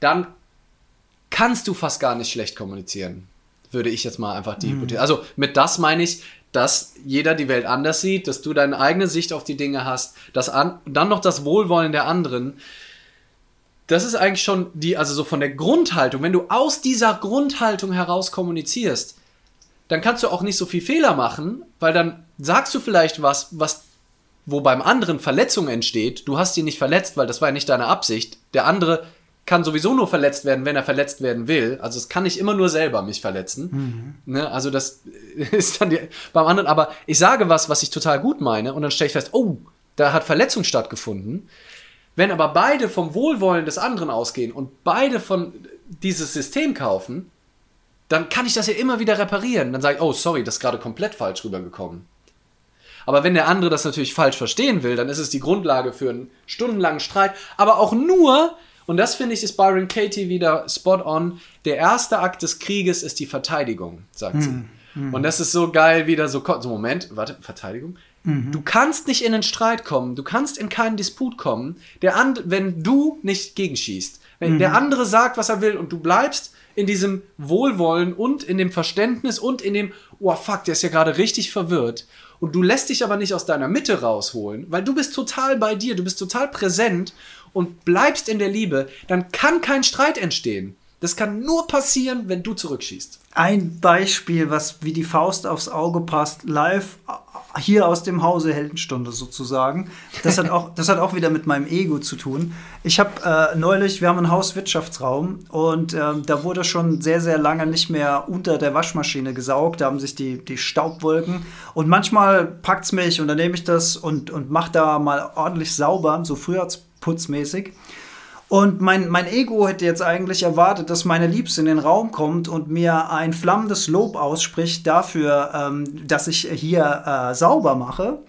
dann kannst du fast gar nicht schlecht kommunizieren. Würde ich jetzt mal einfach die mhm. Hypothese. Also mit das meine ich, dass jeder die Welt anders sieht, dass du deine eigene Sicht auf die Dinge hast, dass an, dann noch das Wohlwollen der anderen das ist eigentlich schon die, also so von der Grundhaltung, wenn du aus dieser Grundhaltung heraus kommunizierst, dann kannst du auch nicht so viel Fehler machen, weil dann sagst du vielleicht was, was, wo beim anderen Verletzung entsteht. Du hast ihn nicht verletzt, weil das war ja nicht deine Absicht. Der andere kann sowieso nur verletzt werden, wenn er verletzt werden will. Also es kann nicht immer nur selber mich verletzen. Mhm. Ne? Also das ist dann die, beim anderen. Aber ich sage was, was ich total gut meine und dann stelle ich fest, oh, da hat Verletzung stattgefunden. Wenn aber beide vom Wohlwollen des anderen ausgehen und beide von dieses System kaufen, dann kann ich das ja immer wieder reparieren. Dann sage ich, oh, sorry, das ist gerade komplett falsch rübergekommen. Aber wenn der andere das natürlich falsch verstehen will, dann ist es die Grundlage für einen stundenlangen Streit, aber auch nur, und das finde ich, ist Byron Katie wieder spot on. Der erste Akt des Krieges ist die Verteidigung, sagt sie. Mhm. Und das ist so geil, wieder so, so Moment, warte, Verteidigung? Mhm. Du kannst nicht in einen Streit kommen, du kannst in keinen Disput kommen, der and wenn du nicht gegenschießt. Wenn mhm. der andere sagt, was er will und du bleibst in diesem Wohlwollen und in dem Verständnis und in dem, oh fuck, der ist ja gerade richtig verwirrt. Und du lässt dich aber nicht aus deiner Mitte rausholen, weil du bist total bei dir, du bist total präsent und bleibst in der Liebe, dann kann kein Streit entstehen. Das kann nur passieren, wenn du zurückschießt. Ein Beispiel, was wie die Faust aufs Auge passt, live hier aus dem Hause Heldenstunde sozusagen. Das hat auch, das hat auch wieder mit meinem Ego zu tun. Ich habe äh, neulich, wir haben einen Hauswirtschaftsraum und äh, da wurde schon sehr, sehr lange nicht mehr unter der Waschmaschine gesaugt. Da haben sich die, die Staubwolken und manchmal packt es mich und dann nehme ich das und, und mache da mal ordentlich sauber, so frühjahrsputzmäßig. Und mein, mein Ego hätte jetzt eigentlich erwartet, dass meine Liebste in den Raum kommt und mir ein flammendes Lob ausspricht dafür, ähm, dass ich hier äh, sauber mache.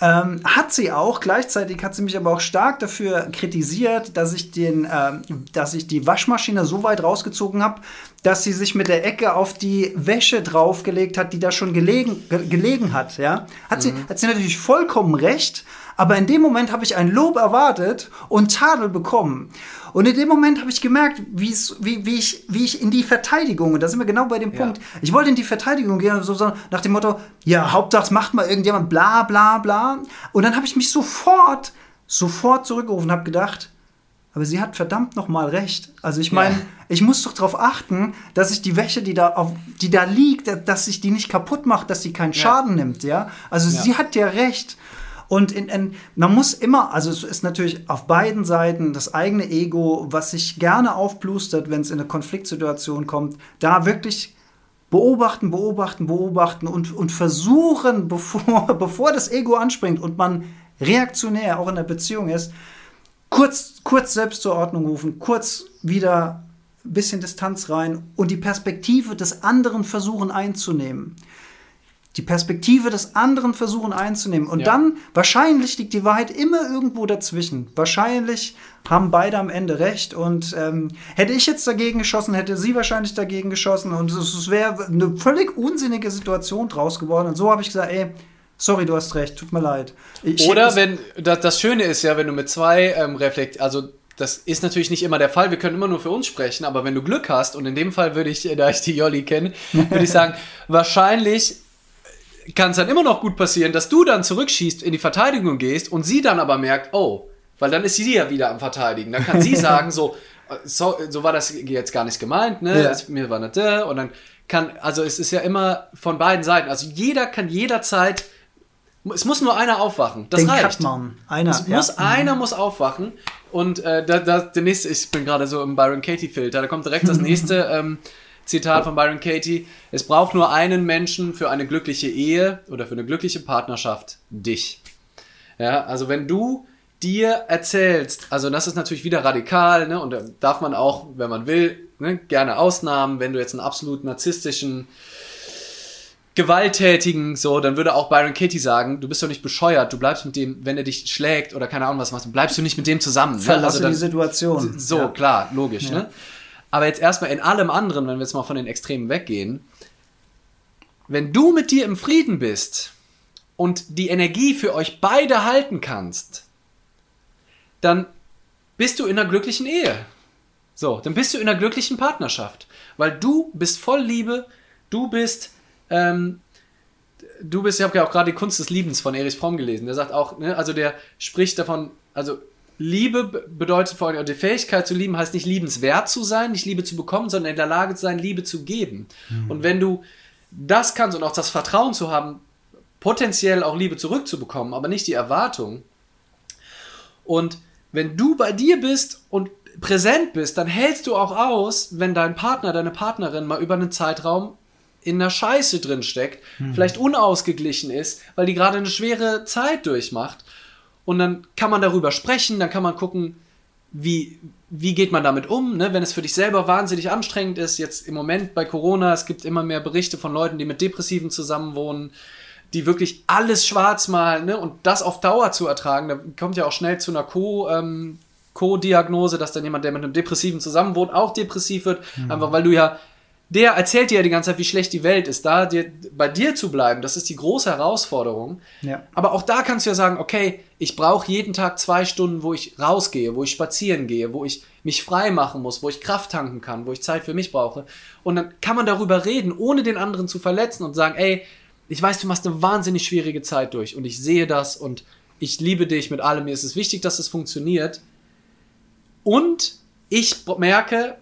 Ähm, hat sie auch. Gleichzeitig hat sie mich aber auch stark dafür kritisiert, dass ich, den, ähm, dass ich die Waschmaschine so weit rausgezogen habe, dass sie sich mit der Ecke auf die Wäsche draufgelegt hat, die da schon gelegen, ge gelegen hat. Ja? Hat, mhm. sie, hat sie natürlich vollkommen recht. Aber in dem Moment habe ich ein Lob erwartet und Tadel bekommen. Und in dem Moment habe ich gemerkt, wie, wie, ich, wie ich in die Verteidigung, und da sind wir genau bei dem ja. Punkt, ich wollte in die Verteidigung gehen, so, so nach dem Motto, ja, Hauptsache macht mal irgendjemand, bla bla bla. Und dann habe ich mich sofort, sofort zurückgerufen und habe gedacht, aber sie hat verdammt nochmal recht. Also ich meine, ja. ich muss doch darauf achten, dass ich die Wäsche, die da, auf, die da liegt, dass ich die nicht kaputt mache, dass sie keinen Schaden ja. nimmt, ja. Also ja. sie hat ja recht. Und in, in, man muss immer, also es ist natürlich auf beiden Seiten das eigene Ego, was sich gerne aufblustert, wenn es in eine Konfliktsituation kommt, da wirklich beobachten, beobachten, beobachten und, und versuchen, bevor, bevor das Ego anspringt und man reaktionär auch in der Beziehung ist, kurz, kurz selbst zur Ordnung rufen, kurz wieder ein bisschen Distanz rein und die Perspektive des anderen versuchen einzunehmen die Perspektive des anderen versuchen einzunehmen. Und ja. dann, wahrscheinlich liegt die Wahrheit immer irgendwo dazwischen. Wahrscheinlich haben beide am Ende recht. Und ähm, hätte ich jetzt dagegen geschossen, hätte sie wahrscheinlich dagegen geschossen. Und es wäre eine völlig unsinnige Situation draus geworden. Und so habe ich gesagt, ey, sorry, du hast recht, tut mir leid. Ich, Oder wenn, das, das, Schöne ist ja, wenn du mit zwei ähm, reflekt, also das ist natürlich nicht immer der Fall, wir können immer nur für uns sprechen, aber wenn du Glück hast, und in dem Fall würde ich, da ich die Jolli kenne, würde ich sagen, wahrscheinlich kann es dann immer noch gut passieren, dass du dann zurückschießt, in die Verteidigung gehst und sie dann aber merkt, oh, weil dann ist sie ja wieder am Verteidigen. Dann kann sie sagen, so, äh, so, so war das jetzt gar nicht gemeint, ne? Ja. mir war nicht der, und dann kann, also es ist ja immer von beiden Seiten. Also jeder kann jederzeit, es muss nur einer aufwachen. Das Den reicht. Einer, es ja. muss, einer muss aufwachen. Und äh, da, da, der nächste, ich bin gerade so im Byron Katie Filter, da kommt direkt das nächste. ähm, Zitat von Byron Katie, es braucht nur einen Menschen für eine glückliche Ehe oder für eine glückliche Partnerschaft, dich. Ja, also wenn du dir erzählst, also das ist natürlich wieder radikal, ne, und da darf man auch, wenn man will, ne, gerne Ausnahmen, wenn du jetzt einen absolut narzisstischen, gewalttätigen, so, dann würde auch Byron Katie sagen, du bist doch nicht bescheuert, du bleibst mit dem, wenn er dich schlägt oder keine Ahnung was machst, bleibst du nicht mit dem zusammen. Ne? Verlasse also dann, die Situation. So, ja. klar, logisch, ja. ne? Aber jetzt erstmal in allem anderen, wenn wir jetzt mal von den Extremen weggehen, wenn du mit dir im Frieden bist und die Energie für euch beide halten kannst, dann bist du in einer glücklichen Ehe. So, dann bist du in einer glücklichen Partnerschaft. Weil du bist voll Liebe, du bist, ähm, du bist, ich habe ja auch gerade die Kunst des Liebens von Erich Fromm gelesen. Der sagt auch, ne, also der spricht davon, also Liebe bedeutet vor allem, die Fähigkeit zu lieben heißt nicht liebenswert zu sein, nicht Liebe zu bekommen, sondern in der Lage zu sein, Liebe zu geben. Mhm. Und wenn du das kannst und auch das Vertrauen zu haben, potenziell auch Liebe zurückzubekommen, aber nicht die Erwartung. Und wenn du bei dir bist und präsent bist, dann hältst du auch aus, wenn dein Partner, deine Partnerin mal über einen Zeitraum in der Scheiße drin steckt, mhm. vielleicht unausgeglichen ist, weil die gerade eine schwere Zeit durchmacht. Und dann kann man darüber sprechen, dann kann man gucken, wie, wie geht man damit um, ne? wenn es für dich selber wahnsinnig anstrengend ist. Jetzt im Moment bei Corona, es gibt immer mehr Berichte von Leuten, die mit Depressiven zusammenwohnen, die wirklich alles schwarz malen ne? und das auf Dauer zu ertragen. Da kommt ja auch schnell zu einer Co- ähm, Co-Diagnose, dass dann jemand, der mit einem Depressiven zusammenwohnt, auch depressiv wird, mhm. einfach weil du ja der erzählt dir ja die ganze Zeit, wie schlecht die Welt ist. Da dir, bei dir zu bleiben, das ist die große Herausforderung. Ja. Aber auch da kannst du ja sagen, okay, ich brauche jeden Tag zwei Stunden, wo ich rausgehe, wo ich spazieren gehe, wo ich mich frei machen muss, wo ich Kraft tanken kann, wo ich Zeit für mich brauche. Und dann kann man darüber reden, ohne den anderen zu verletzen und sagen, ey, ich weiß, du machst eine wahnsinnig schwierige Zeit durch und ich sehe das und ich liebe dich mit allem. Mir ist es wichtig, dass es funktioniert. Und ich merke,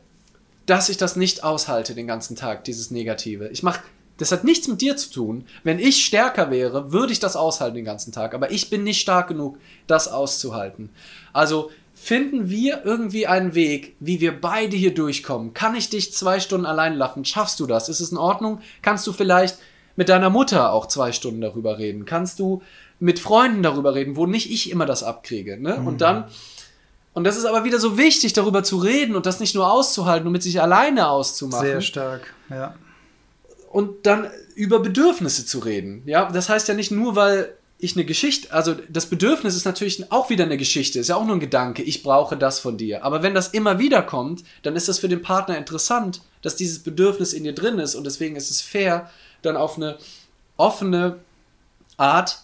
dass ich das nicht aushalte den ganzen Tag, dieses Negative. Ich mache, das hat nichts mit dir zu tun. Wenn ich stärker wäre, würde ich das aushalten den ganzen Tag. Aber ich bin nicht stark genug, das auszuhalten. Also finden wir irgendwie einen Weg, wie wir beide hier durchkommen. Kann ich dich zwei Stunden allein lassen? Schaffst du das? Ist es in Ordnung? Kannst du vielleicht mit deiner Mutter auch zwei Stunden darüber reden? Kannst du mit Freunden darüber reden, wo nicht ich immer das abkriege? Ne? Mhm. Und dann und das ist aber wieder so wichtig, darüber zu reden und das nicht nur auszuhalten und mit sich alleine auszumachen. Sehr stark, ja. Und dann über Bedürfnisse zu reden. Ja, das heißt ja nicht nur, weil ich eine Geschichte, also das Bedürfnis ist natürlich auch wieder eine Geschichte, ist ja auch nur ein Gedanke, ich brauche das von dir. Aber wenn das immer wieder kommt, dann ist das für den Partner interessant, dass dieses Bedürfnis in dir drin ist und deswegen ist es fair, dann auf eine offene Art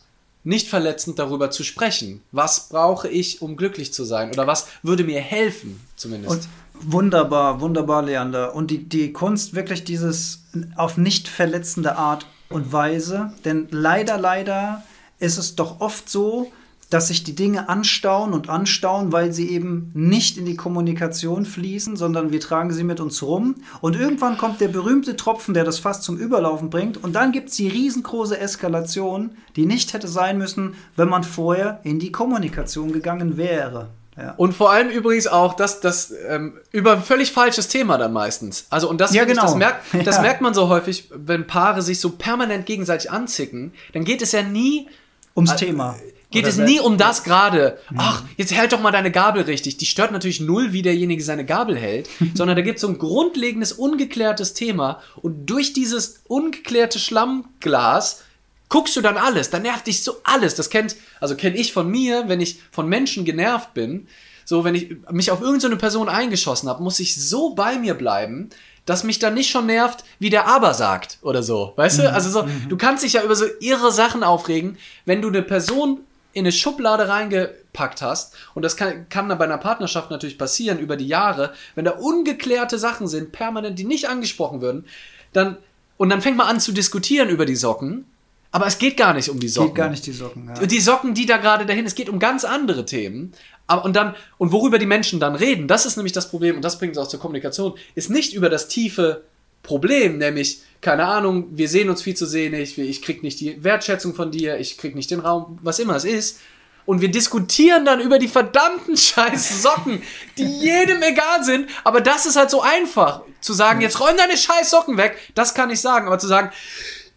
nicht verletzend darüber zu sprechen. Was brauche ich, um glücklich zu sein? Oder was würde mir helfen, zumindest? Und wunderbar, wunderbar, Leander. Und die, die Kunst wirklich dieses auf nicht verletzende Art und Weise. Denn leider, leider ist es doch oft so, dass sich die Dinge anstauen und anstauen, weil sie eben nicht in die Kommunikation fließen, sondern wir tragen sie mit uns rum. Und irgendwann kommt der berühmte Tropfen, der das fast zum Überlaufen bringt. Und dann gibt es die riesengroße Eskalation, die nicht hätte sein müssen, wenn man vorher in die Kommunikation gegangen wäre. Ja. Und vor allem übrigens auch das, das ähm, über ein völlig falsches Thema dann meistens. Also und das, ja, genau. ich, das, merkt, das ja. merkt man so häufig, wenn Paare sich so permanent gegenseitig anzicken, dann geht es ja nie ums Thema geht es nie um das gerade. Mhm. Ach, jetzt hält doch mal deine Gabel richtig. Die stört natürlich null, wie derjenige seine Gabel hält, sondern da gibt es so ein grundlegendes, ungeklärtes Thema und durch dieses ungeklärte Schlammglas guckst du dann alles, dann nervt dich so alles. Das kennt, also kenne ich von mir, wenn ich von Menschen genervt bin. So, wenn ich mich auf irgendeine Person eingeschossen habe, muss ich so bei mir bleiben, dass mich dann nicht schon nervt, wie der Aber sagt oder so. Weißt du? Mhm. Also so, mhm. du kannst dich ja über so irre Sachen aufregen, wenn du eine Person in eine Schublade reingepackt hast, und das kann, kann dann bei einer Partnerschaft natürlich passieren über die Jahre, wenn da ungeklärte Sachen sind, permanent, die nicht angesprochen würden, dann, und dann fängt man an zu diskutieren über die Socken, aber es geht gar nicht um die Socken. Geht gar nicht die Socken, ja. Die Socken, die da gerade dahin, es geht um ganz andere Themen. Aber, und dann, und worüber die Menschen dann reden, das ist nämlich das Problem, und das bringt es auch zur Kommunikation, ist nicht über das tiefe Problem, nämlich, keine Ahnung, wir sehen uns viel zu sehnig, ich krieg nicht die Wertschätzung von dir, ich krieg nicht den Raum, was immer es ist. Und wir diskutieren dann über die verdammten scheiß Socken, die jedem egal sind. Aber das ist halt so einfach. Zu sagen, jetzt räum deine scheiß Socken weg, das kann ich sagen. Aber zu sagen,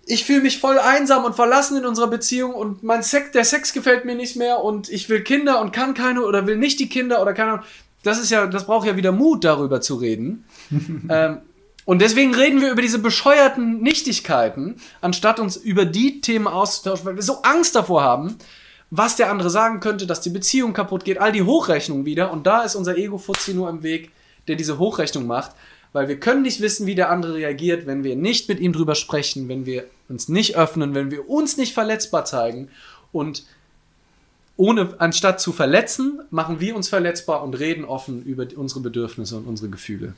ich fühle mich voll einsam und verlassen in unserer Beziehung und mein Sex, der Sex gefällt mir nicht mehr und ich will Kinder und kann keine oder will nicht die Kinder oder keine Ahnung. Das ist ja, das braucht ja wieder Mut, darüber zu reden. ähm, und deswegen reden wir über diese bescheuerten Nichtigkeiten, anstatt uns über die Themen auszutauschen, weil wir so Angst davor haben, was der andere sagen könnte, dass die Beziehung kaputt geht, all die Hochrechnungen wieder. Und da ist unser Ego-Fuzzi nur im Weg, der diese Hochrechnung macht, weil wir können nicht wissen, wie der andere reagiert, wenn wir nicht mit ihm drüber sprechen, wenn wir uns nicht öffnen, wenn wir uns nicht verletzbar zeigen. Und ohne, anstatt zu verletzen, machen wir uns verletzbar und reden offen über unsere Bedürfnisse und unsere Gefühle.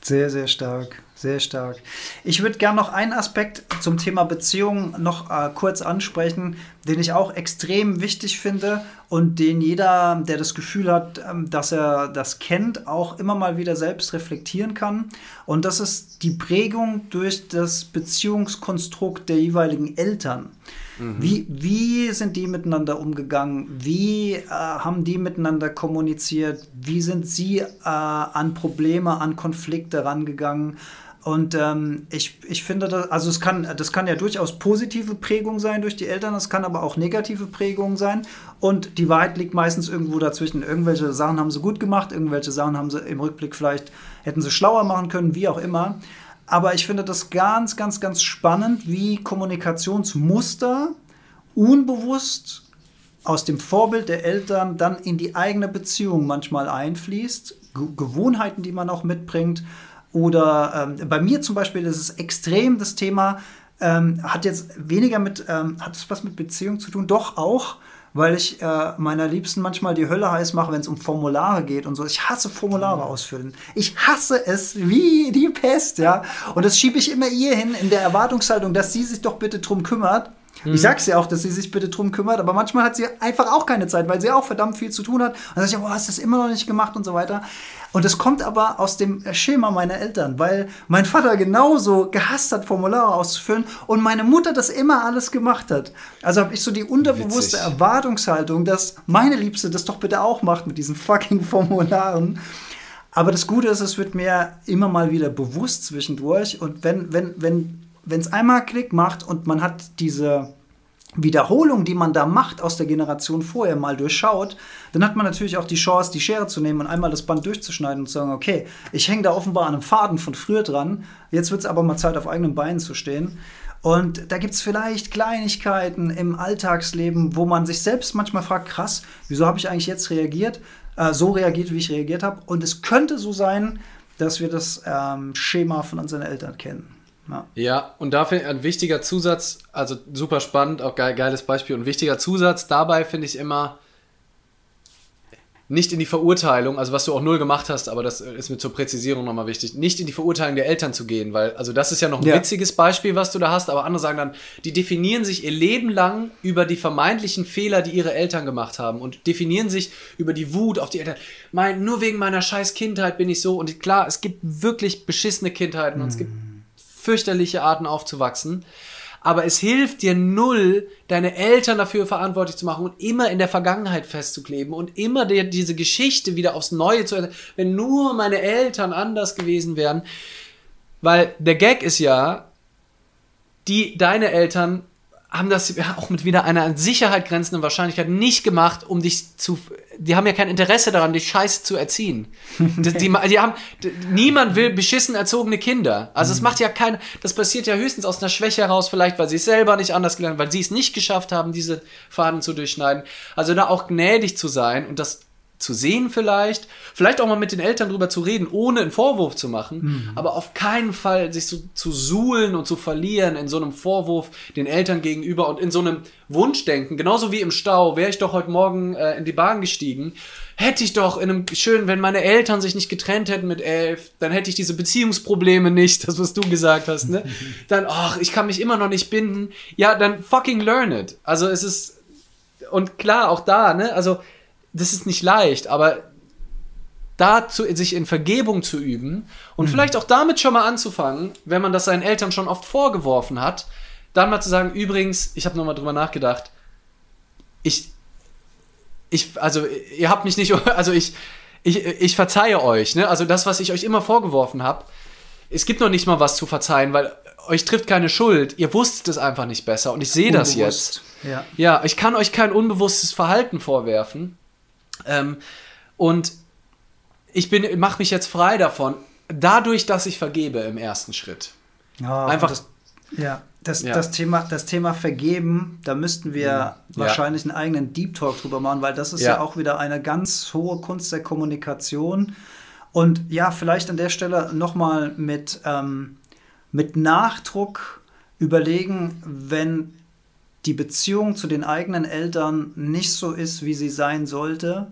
Sehr, sehr stark. Sehr stark. Ich würde gerne noch einen Aspekt zum Thema Beziehung noch äh, kurz ansprechen, den ich auch extrem wichtig finde und den jeder, der das Gefühl hat, ähm, dass er das kennt, auch immer mal wieder selbst reflektieren kann. Und das ist die Prägung durch das Beziehungskonstrukt der jeweiligen Eltern. Mhm. Wie, wie sind die miteinander umgegangen? Wie äh, haben die miteinander kommuniziert? Wie sind sie äh, an Probleme, an Konflikte rangegangen? Und ähm, ich, ich finde, das, also es kann, das kann ja durchaus positive Prägung sein durch die Eltern, es kann aber auch negative Prägung sein. Und die Wahrheit liegt meistens irgendwo dazwischen. Irgendwelche Sachen haben sie gut gemacht, irgendwelche Sachen haben sie im Rückblick vielleicht, hätten sie schlauer machen können, wie auch immer. Aber ich finde das ganz, ganz, ganz spannend, wie Kommunikationsmuster unbewusst aus dem Vorbild der Eltern dann in die eigene Beziehung manchmal einfließt. Gewohnheiten, die man auch mitbringt oder ähm, bei mir zum Beispiel ist es extrem das Thema, ähm, hat jetzt weniger mit, ähm, hat es was mit Beziehung zu tun? Doch auch, weil ich äh, meiner Liebsten manchmal die Hölle heiß mache, wenn es um Formulare geht und so. Ich hasse Formulare mhm. ausfüllen. Ich hasse es wie die Pest, ja. Und das schiebe ich immer ihr hin in der Erwartungshaltung, dass sie sich doch bitte drum kümmert. Mhm. Ich sag's ja auch, dass sie sich bitte drum kümmert, aber manchmal hat sie einfach auch keine Zeit, weil sie auch verdammt viel zu tun hat. Und dann sage ich, boah, hast du das immer noch nicht gemacht und so weiter. Und das kommt aber aus dem Schema meiner Eltern, weil mein Vater genauso gehasst hat, Formulare auszufüllen und meine Mutter das immer alles gemacht hat. Also habe ich so die unterbewusste Witzig. Erwartungshaltung, dass meine Liebste das doch bitte auch macht mit diesen fucking Formularen. Aber das Gute ist, es wird mir immer mal wieder bewusst zwischendurch. Und wenn, wenn, wenn wenn es einmal Klick macht und man hat diese Wiederholung, die man da macht aus der Generation vorher, mal durchschaut, dann hat man natürlich auch die Chance, die Schere zu nehmen und einmal das Band durchzuschneiden und zu sagen, okay, ich hänge da offenbar an einem Faden von früher dran, jetzt wird es aber mal Zeit, auf eigenen Beinen zu stehen. Und da gibt es vielleicht Kleinigkeiten im Alltagsleben, wo man sich selbst manchmal fragt, krass, wieso habe ich eigentlich jetzt reagiert, äh, so reagiert, wie ich reagiert habe. Und es könnte so sein, dass wir das ähm, Schema von unseren Eltern kennen. Ja. ja, und dafür ein wichtiger Zusatz, also super spannend, auch geil, geiles Beispiel. Und wichtiger Zusatz dabei finde ich immer nicht in die Verurteilung, also was du auch null gemacht hast, aber das ist mir zur Präzisierung nochmal wichtig, nicht in die Verurteilung der Eltern zu gehen, weil, also das ist ja noch ein ja. witziges Beispiel, was du da hast, aber andere sagen dann, die definieren sich ihr Leben lang über die vermeintlichen Fehler, die ihre Eltern gemacht haben und definieren sich über die Wut auf die Eltern. Mein, nur wegen meiner scheiß Kindheit bin ich so und klar, es gibt wirklich beschissene Kindheiten mhm. und es gibt fürchterliche Arten aufzuwachsen. Aber es hilft dir null, deine Eltern dafür verantwortlich zu machen und immer in der Vergangenheit festzukleben und immer dir diese Geschichte wieder aufs Neue zu erzählen. Wenn nur meine Eltern anders gewesen wären. Weil der Gag ist ja, die, deine Eltern haben das auch mit wieder einer an Sicherheit grenzenden Wahrscheinlichkeit nicht gemacht, um dich zu. Die haben ja kein Interesse daran, dich scheiße zu erziehen. die, die, die, haben, niemand will beschissen erzogene Kinder. Also es mhm. macht ja kein. Das passiert ja höchstens aus einer Schwäche heraus, vielleicht, weil sie es selber nicht anders gelernt, weil sie es nicht geschafft haben, diese Faden zu durchschneiden. Also da auch gnädig zu sein und das zu sehen vielleicht, vielleicht auch mal mit den Eltern drüber zu reden, ohne einen Vorwurf zu machen, mhm. aber auf keinen Fall sich so zu suhlen und zu verlieren in so einem Vorwurf den Eltern gegenüber und in so einem Wunschdenken, genauso wie im Stau, wäre ich doch heute Morgen äh, in die Bahn gestiegen, hätte ich doch in einem schön, wenn meine Eltern sich nicht getrennt hätten mit elf, dann hätte ich diese Beziehungsprobleme nicht, das was du gesagt hast, ne? Dann, ach, ich kann mich immer noch nicht binden. Ja, dann fucking learn it. Also es ist und klar auch da, ne? Also das ist nicht leicht, aber dazu sich in Vergebung zu üben und mhm. vielleicht auch damit schon mal anzufangen, wenn man das seinen Eltern schon oft vorgeworfen hat, dann mal zu sagen, übrigens, ich habe nochmal drüber nachgedacht, ich, ich, also ihr habt mich nicht, also ich, ich, ich verzeihe euch, ne? Also das, was ich euch immer vorgeworfen habe, es gibt noch nicht mal was zu verzeihen, weil euch trifft keine Schuld. Ihr wusstet es einfach nicht besser und ich sehe das jetzt. Ja. ja, ich kann euch kein unbewusstes Verhalten vorwerfen. Ähm, und ich bin, mache mich jetzt frei davon, dadurch, dass ich vergebe im ersten Schritt. Ja, Einfach. Das, ja, das, ja. Das, Thema, das Thema Vergeben, da müssten wir ja. wahrscheinlich einen eigenen Deep Talk drüber machen, weil das ist ja. ja auch wieder eine ganz hohe Kunst der Kommunikation. Und ja, vielleicht an der Stelle nochmal mit, ähm, mit Nachdruck überlegen, wenn die Beziehung zu den eigenen Eltern nicht so ist, wie sie sein sollte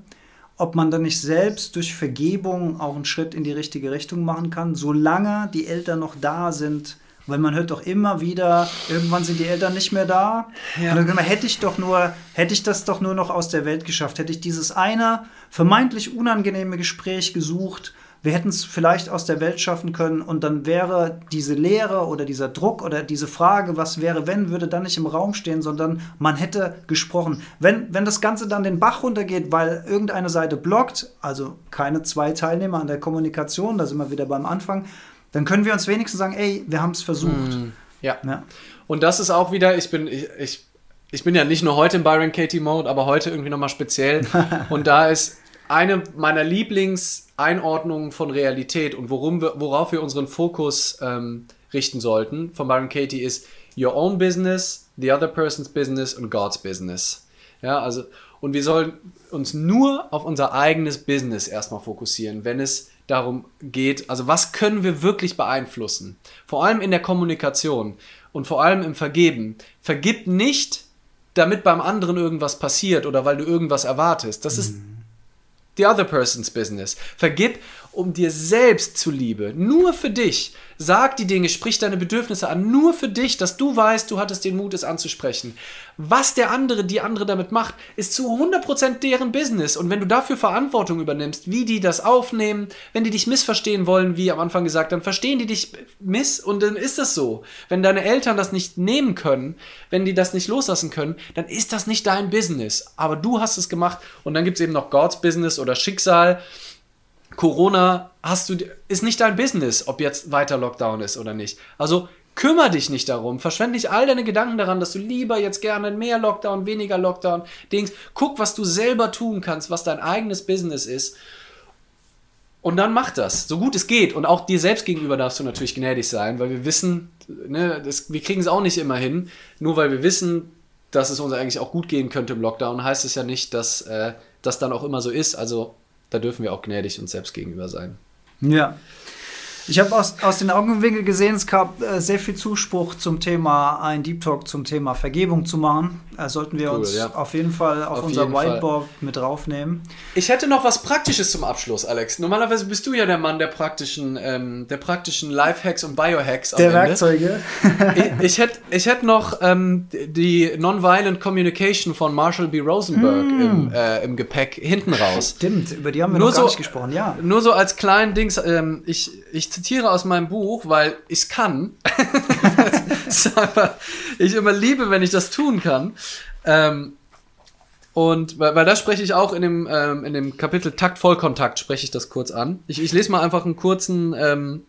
ob man dann nicht selbst durch Vergebung auch einen Schritt in die richtige Richtung machen kann, solange die Eltern noch da sind. Weil man hört doch immer wieder, irgendwann sind die Eltern nicht mehr da. Ja. Und dann man, hätte ich doch nur, hätte ich das doch nur noch aus der Welt geschafft, hätte ich dieses eine vermeintlich unangenehme Gespräch gesucht, wir hätten es vielleicht aus der Welt schaffen können und dann wäre diese Lehre oder dieser Druck oder diese Frage, was wäre, wenn, würde dann nicht im Raum stehen, sondern man hätte gesprochen. Wenn, wenn das Ganze dann den Bach runtergeht, weil irgendeine Seite blockt, also keine zwei Teilnehmer an der Kommunikation, da sind wir wieder beim Anfang, dann können wir uns wenigstens sagen, ey, wir haben es versucht. Mm, ja. ja. Und das ist auch wieder, ich bin, ich, ich, ich bin ja nicht nur heute im Byron Katie Mode, aber heute irgendwie nochmal speziell. und da ist eine meiner Lieblingseinordnungen von Realität und worum wir, worauf wir unseren Fokus ähm, richten sollten von Byron Katie ist Your own business, the other person's business und God's business. Ja, also, und wir sollen uns nur auf unser eigenes Business erstmal fokussieren, wenn es darum geht, also was können wir wirklich beeinflussen? Vor allem in der Kommunikation und vor allem im Vergeben. Vergib nicht, damit beim anderen irgendwas passiert oder weil du irgendwas erwartest. Das ist mhm the other person's business. Vergib um dir selbst zuliebe, nur für dich. Sag die Dinge, sprich deine Bedürfnisse an, nur für dich, dass du weißt, du hattest den Mut, es anzusprechen. Was der andere, die andere damit macht, ist zu 100% deren Business. Und wenn du dafür Verantwortung übernimmst, wie die das aufnehmen, wenn die dich missverstehen wollen, wie am Anfang gesagt, dann verstehen die dich miss und dann ist das so. Wenn deine Eltern das nicht nehmen können, wenn die das nicht loslassen können, dann ist das nicht dein Business. Aber du hast es gemacht und dann gibt es eben noch God's Business oder Schicksal. Corona hast du, ist nicht dein Business, ob jetzt weiter Lockdown ist oder nicht. Also kümmere dich nicht darum. Verschwende nicht all deine Gedanken daran, dass du lieber jetzt gerne mehr Lockdown, weniger Lockdown, Dings. Guck, was du selber tun kannst, was dein eigenes Business ist. Und dann mach das, so gut es geht. Und auch dir selbst gegenüber darfst du natürlich gnädig sein, weil wir wissen, ne, das, wir kriegen es auch nicht immer hin. Nur weil wir wissen, dass es uns eigentlich auch gut gehen könnte im Lockdown, heißt es ja nicht, dass äh, das dann auch immer so ist. Also da dürfen wir auch gnädig uns selbst gegenüber sein. Ja. Ich habe aus, aus den Augenwinkeln gesehen, es gab äh, sehr viel Zuspruch zum Thema, ein Deep Talk zum Thema Vergebung zu machen. Äh, sollten wir cool, uns ja. auf jeden Fall auf, auf unser Whiteboard Fall. mit draufnehmen. Ich hätte noch was Praktisches zum Abschluss, Alex. Normalerweise bist du ja der Mann der praktischen, ähm, der praktischen Lifehacks und Biohacks. Der Werkzeuge. ich, ich hätte ich hätt noch ähm, die Nonviolent Communication von Marshall B. Rosenberg mm. im, äh, im Gepäck hinten raus. Stimmt, über die haben wir nur noch gar so, nicht gesprochen, ja. Nur so als kleinen Dings, ähm, ich, ich zitiere aus meinem Buch, weil ich es kann. ich immer liebe, wenn ich das tun kann. Ähm, und weil, weil das spreche ich auch in dem, ähm, in dem Kapitel Takt Vollkontakt spreche ich das kurz an. Ich, ich lese mal einfach einen kurzen ähm,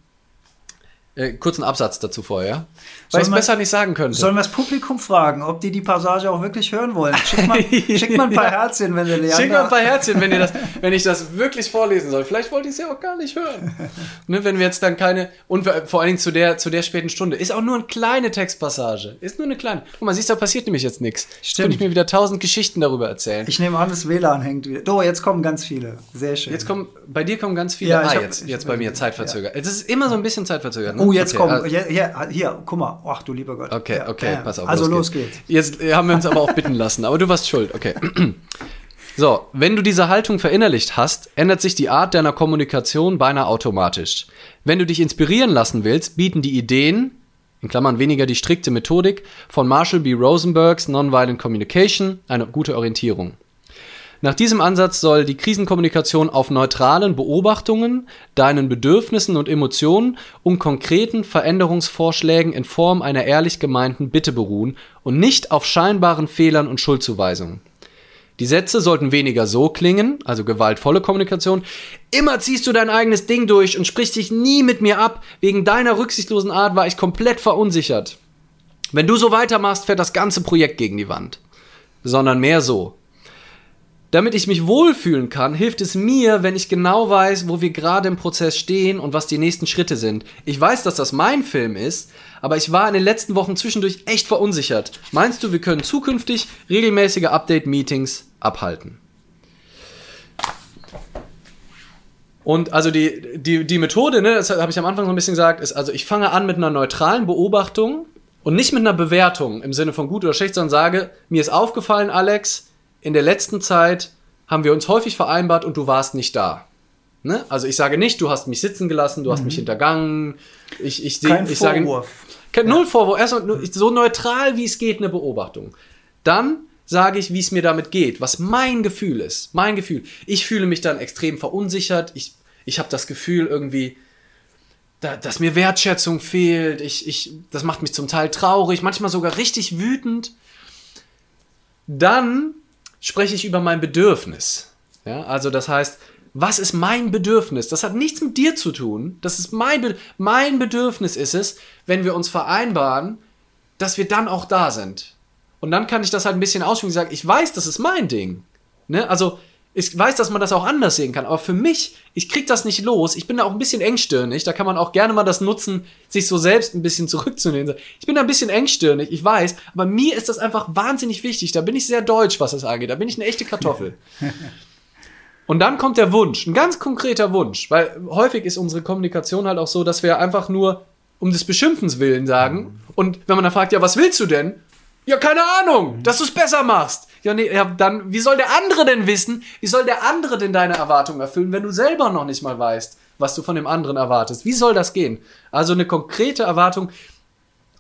äh, kurzen Absatz dazu vorher. Weil ich es besser nicht sagen könnte. Sollen wir das Publikum fragen, ob die die Passage auch wirklich hören wollen? Schick mal, schick mal ein paar ja. Herzchen, wenn der Leander... Schick mal ein paar Herzchen, wenn, ihr das, wenn ich das wirklich vorlesen soll. Vielleicht wollt ihr es ja auch gar nicht hören. ne, wenn wir jetzt dann keine... Und vor allen Dingen zu der, zu der späten Stunde. Ist auch nur eine kleine Textpassage. Ist nur eine kleine. Guck mal, siehst du, da passiert nämlich jetzt nichts. Stimmt. Könnte ich mir wieder tausend Geschichten darüber erzählen. Ich nehme an, das WLAN hängt wieder. Oh, jetzt kommen ganz viele. Sehr schön. Jetzt kommen... Bei dir kommen ganz viele... Ja, ah, hab, jetzt, jetzt bei mir Zeitverzögert. Es ist immer so ein bisschen zeitverzögert. Ne? Oh, jetzt okay, kommen... Also, hier, hier, guck mal. Ach du lieber Gott. Okay, okay, ja, pass auf. Also los geht's. Jetzt äh, haben wir uns aber auch bitten lassen, aber du warst schuld, okay. So, wenn du diese Haltung verinnerlicht hast, ändert sich die Art deiner Kommunikation beinahe automatisch. Wenn du dich inspirieren lassen willst, bieten die Ideen, in Klammern weniger die strikte Methodik, von Marshall B. Rosenbergs Nonviolent Communication eine gute Orientierung. Nach diesem Ansatz soll die Krisenkommunikation auf neutralen Beobachtungen, deinen Bedürfnissen und Emotionen und konkreten Veränderungsvorschlägen in Form einer ehrlich gemeinten Bitte beruhen und nicht auf scheinbaren Fehlern und Schuldzuweisungen. Die Sätze sollten weniger so klingen, also gewaltvolle Kommunikation. Immer ziehst du dein eigenes Ding durch und sprichst dich nie mit mir ab. Wegen deiner rücksichtslosen Art war ich komplett verunsichert. Wenn du so weitermachst, fährt das ganze Projekt gegen die Wand. Sondern mehr so. Damit ich mich wohlfühlen kann, hilft es mir, wenn ich genau weiß, wo wir gerade im Prozess stehen und was die nächsten Schritte sind. Ich weiß, dass das mein Film ist, aber ich war in den letzten Wochen zwischendurch echt verunsichert. Meinst du, wir können zukünftig regelmäßige Update-Meetings abhalten? Und also die, die, die Methode, ne, das habe ich am Anfang so ein bisschen gesagt, ist also ich fange an mit einer neutralen Beobachtung und nicht mit einer Bewertung im Sinne von gut oder schlecht, sondern sage, mir ist aufgefallen, Alex, in der letzten Zeit haben wir uns häufig vereinbart und du warst nicht da. Ne? Also ich sage nicht, du hast mich sitzen gelassen, du hast mich mhm. hintergangen. Ich, ich, Kein ich Vorwurf. sage kein, null Vorwurf. Erst so neutral wie es geht eine Beobachtung. Dann sage ich, wie es mir damit geht, was mein Gefühl ist. Mein Gefühl. Ich fühle mich dann extrem verunsichert. Ich, ich habe das Gefühl irgendwie, da, dass mir Wertschätzung fehlt. Ich, ich, das macht mich zum Teil traurig, manchmal sogar richtig wütend. Dann spreche ich über mein Bedürfnis. Ja, also das heißt, was ist mein Bedürfnis? Das hat nichts mit dir zu tun. Das ist mein, Be mein Bedürfnis ist es, wenn wir uns vereinbaren, dass wir dann auch da sind. Und dann kann ich das halt ein bisschen ausführen und sagen, ich weiß, das ist mein Ding. Ne? Also, ich weiß, dass man das auch anders sehen kann, aber für mich, ich krieg das nicht los. Ich bin da auch ein bisschen engstirnig. Da kann man auch gerne mal das nutzen, sich so selbst ein bisschen zurückzunehmen. Ich bin da ein bisschen engstirnig, ich weiß, aber mir ist das einfach wahnsinnig wichtig. Da bin ich sehr deutsch, was das angeht. Da bin ich eine echte Kartoffel. Und dann kommt der Wunsch, ein ganz konkreter Wunsch, weil häufig ist unsere Kommunikation halt auch so, dass wir einfach nur um des Beschimpfens willen sagen. Und wenn man dann fragt, ja, was willst du denn? Ja, keine Ahnung, dass du es besser machst. Ja, nee, ja, dann, wie soll der andere denn wissen? Wie soll der andere denn deine Erwartungen erfüllen, wenn du selber noch nicht mal weißt, was du von dem anderen erwartest? Wie soll das gehen? Also eine konkrete Erwartung.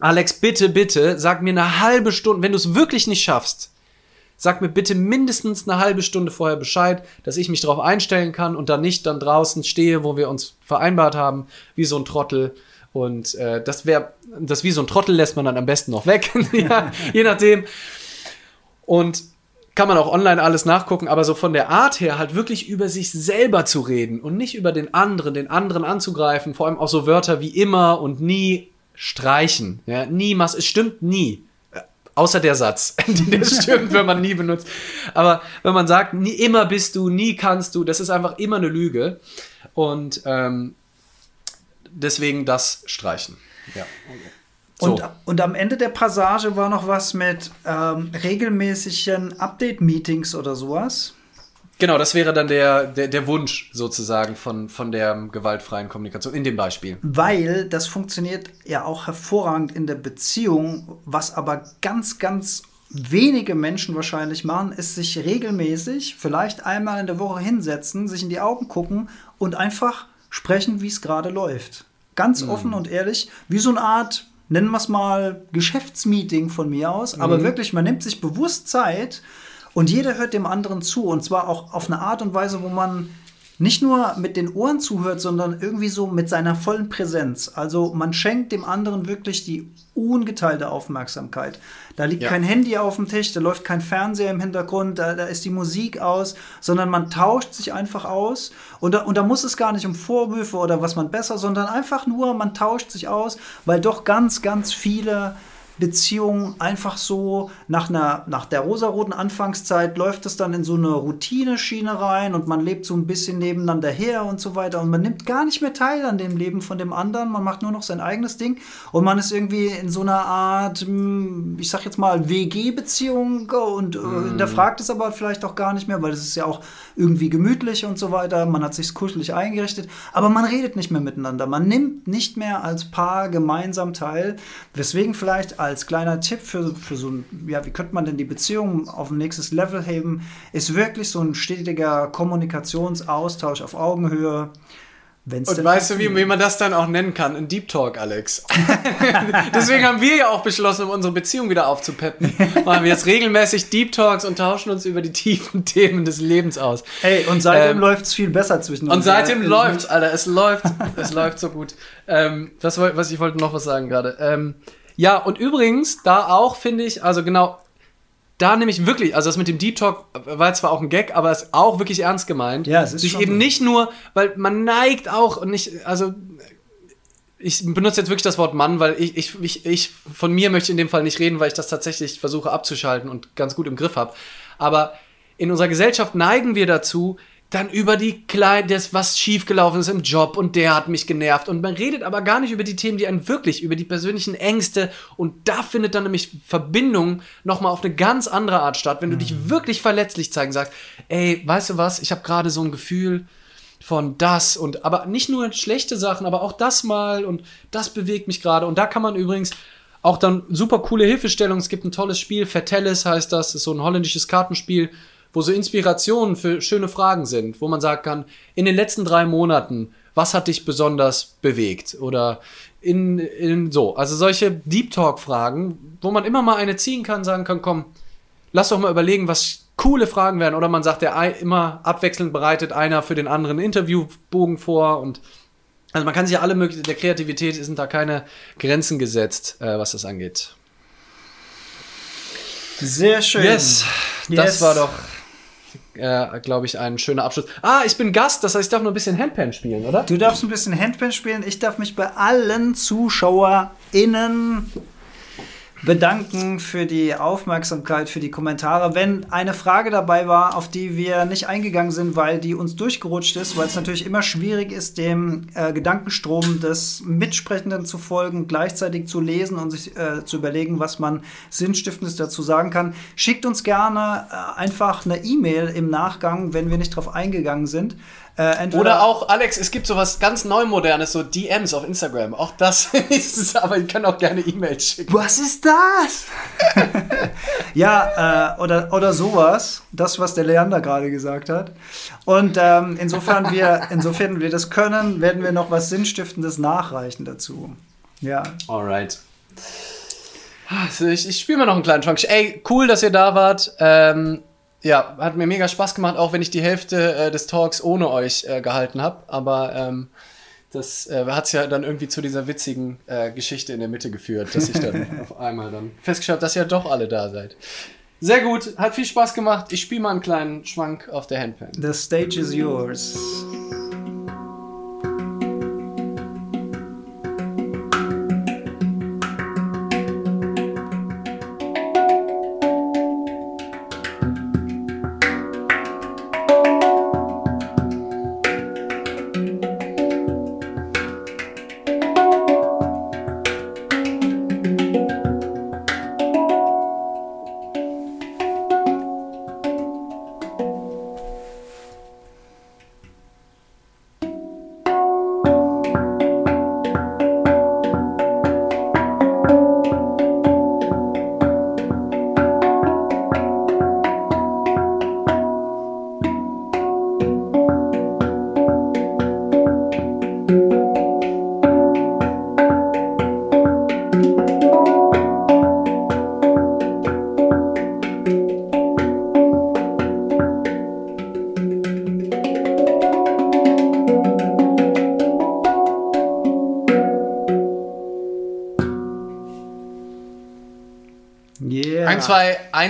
Alex, bitte, bitte, sag mir eine halbe Stunde, wenn du es wirklich nicht schaffst, sag mir bitte mindestens eine halbe Stunde vorher Bescheid, dass ich mich darauf einstellen kann und dann nicht dann draußen stehe, wo wir uns vereinbart haben, wie so ein Trottel und äh, das wäre, das wie so ein Trottel lässt man dann am besten noch weg, ja, je nachdem. Und kann man auch online alles nachgucken, aber so von der Art her halt wirklich über sich selber zu reden und nicht über den anderen, den anderen anzugreifen, vor allem auch so Wörter wie immer und nie streichen. Ja, niemals, es stimmt nie. Außer der Satz, der stimmt, wenn man nie benutzt. Aber wenn man sagt, nie, immer bist du, nie kannst du, das ist einfach immer eine Lüge. Und ähm, deswegen das streichen. Ja. So. Und, und am Ende der Passage war noch was mit ähm, regelmäßigen Update-Meetings oder sowas. Genau, das wäre dann der, der, der Wunsch sozusagen von, von der gewaltfreien Kommunikation in dem Beispiel. Weil das funktioniert ja auch hervorragend in der Beziehung, was aber ganz, ganz wenige Menschen wahrscheinlich machen, ist sich regelmäßig, vielleicht einmal in der Woche hinsetzen, sich in die Augen gucken und einfach sprechen, wie es gerade läuft. Ganz mhm. offen und ehrlich, wie so eine Art, nennen wir es mal, Geschäftsmeeting von mir aus. Mhm. Aber wirklich, man nimmt sich bewusst Zeit und jeder hört dem anderen zu. Und zwar auch auf eine Art und Weise, wo man nicht nur mit den Ohren zuhört, sondern irgendwie so mit seiner vollen Präsenz. Also man schenkt dem anderen wirklich die ungeteilte Aufmerksamkeit. Da liegt ja. kein Handy auf dem Tisch, da läuft kein Fernseher im Hintergrund, da, da ist die Musik aus, sondern man tauscht sich einfach aus. Und da, und da muss es gar nicht um Vorwürfe oder was man besser, sondern einfach nur, man tauscht sich aus, weil doch ganz, ganz viele Beziehung einfach so nach, einer, nach der rosaroten Anfangszeit läuft es dann in so eine Routineschiene rein und man lebt so ein bisschen nebeneinander her und so weiter und man nimmt gar nicht mehr teil an dem Leben von dem anderen, man macht nur noch sein eigenes Ding und man ist irgendwie in so einer Art, hm, ich sag jetzt mal, WG-Beziehung und äh, mm. hinterfragt es aber vielleicht auch gar nicht mehr, weil es ist ja auch irgendwie gemütlich und so weiter, man hat sich kuschelig eingerichtet, aber man redet nicht mehr miteinander, man nimmt nicht mehr als Paar gemeinsam teil, weswegen vielleicht als kleiner Tipp für, für so ein, ja, wie könnte man denn die Beziehung auf ein nächstes Level heben, ist wirklich so ein stetiger Kommunikationsaustausch auf Augenhöhe. Wenn's und weißt du, wie, wie, man das dann auch nennen kann? Ein Deep Talk, Alex. Deswegen haben wir ja auch beschlossen, um unsere Beziehung wieder aufzupeppen, machen wir jetzt regelmäßig Deep Talks und tauschen uns über die tiefen Themen des Lebens aus. Ey, und seitdem ähm, läuft es viel besser zwischen uns. Und seitdem ja. läuft Alter, es läuft, es läuft so gut. Ähm, was, was ich wollte noch was sagen gerade. Ähm, ja, und übrigens, da auch finde ich, also genau, da nämlich wirklich, also das mit dem Deep Talk war zwar auch ein Gag, aber ist auch wirklich ernst gemeint. Ja, es ist Sich eben so. nicht nur, weil man neigt auch und nicht, also ich benutze jetzt wirklich das Wort Mann, weil ich, ich, ich, ich von mir möchte in dem Fall nicht reden, weil ich das tatsächlich versuche abzuschalten und ganz gut im Griff habe. Aber in unserer Gesellschaft neigen wir dazu, dann über die kleinen, das, was schiefgelaufen ist im Job und der hat mich genervt. Und man redet aber gar nicht über die Themen, die einen wirklich, über die persönlichen Ängste. Und da findet dann nämlich Verbindung nochmal auf eine ganz andere Art statt, wenn du mhm. dich wirklich verletzlich zeigen sagst, ey, weißt du was, ich habe gerade so ein Gefühl von das und aber nicht nur schlechte Sachen, aber auch das mal und das bewegt mich gerade. Und da kann man übrigens auch dann super coole Hilfestellungen. Es gibt ein tolles Spiel, Vertelles heißt das, ist so ein holländisches Kartenspiel wo so Inspirationen für schöne Fragen sind, wo man sagen kann, in den letzten drei Monaten, was hat dich besonders bewegt? Oder in, in so, also solche Deep Talk-Fragen, wo man immer mal eine ziehen kann, sagen kann, komm, lass doch mal überlegen, was coole Fragen werden. Oder man sagt, der immer abwechselnd bereitet einer für den anderen Interviewbogen vor und also man kann sich ja alle möglichen, der Kreativität sind da keine Grenzen gesetzt, äh, was das angeht. Sehr schön. Yes, yes. das war doch, äh, glaube ich, ein schöner Abschluss. Ah, ich bin Gast, das heißt, ich darf nur ein bisschen Handpan spielen, oder? Du darfst ein bisschen Handpan spielen. Ich darf mich bei allen ZuschauerInnen bedanken für die Aufmerksamkeit, für die Kommentare. Wenn eine Frage dabei war, auf die wir nicht eingegangen sind, weil die uns durchgerutscht ist, weil es natürlich immer schwierig ist, dem äh, Gedankenstrom des Mitsprechenden zu folgen, gleichzeitig zu lesen und sich äh, zu überlegen, was man Sinnstiftendes dazu sagen kann, schickt uns gerne äh, einfach eine E-Mail im Nachgang, wenn wir nicht darauf eingegangen sind. Äh, Oder auch, Alex, es gibt sowas ganz Neumodernes, so DMs auf Instagram. Auch das ist es, aber ihr könnt auch gerne E-Mails schicken. Was ist das? ja, äh, oder, oder sowas. Das, was der Leander gerade gesagt hat. Und ähm, insofern, wir, insofern wir das können, werden wir noch was Sinnstiftendes nachreichen dazu. Ja. Alright. Also ich, ich spiele mal noch einen kleinen Schwank. Ey, cool, dass ihr da wart. Ähm, ja, hat mir mega Spaß gemacht, auch wenn ich die Hälfte äh, des Talks ohne euch äh, gehalten habe. Aber ähm, das äh, hat es ja dann irgendwie zu dieser witzigen äh, Geschichte in der Mitte geführt, dass ich dann auf einmal dann festgestellt habe, dass ihr doch alle da seid. Sehr gut, hat viel Spaß gemacht. Ich spiele mal einen kleinen Schwank auf der Handpan. The stage is yours.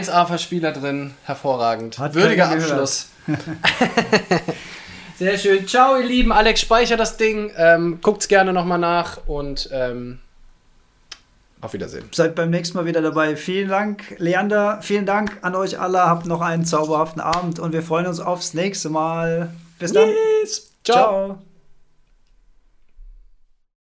1A-Verspieler drin. Hervorragend. Hat Würdiger Abschluss. Sehr schön. Ciao, ihr Lieben. Alex, speicher das Ding. Ähm, guckt's gerne nochmal nach und ähm, auf Wiedersehen. Seid beim nächsten Mal wieder dabei. Vielen Dank, Leander. Vielen Dank an euch alle. Habt noch einen zauberhaften Abend und wir freuen uns aufs nächste Mal. Bis dann. Yes. Ciao. Ciao.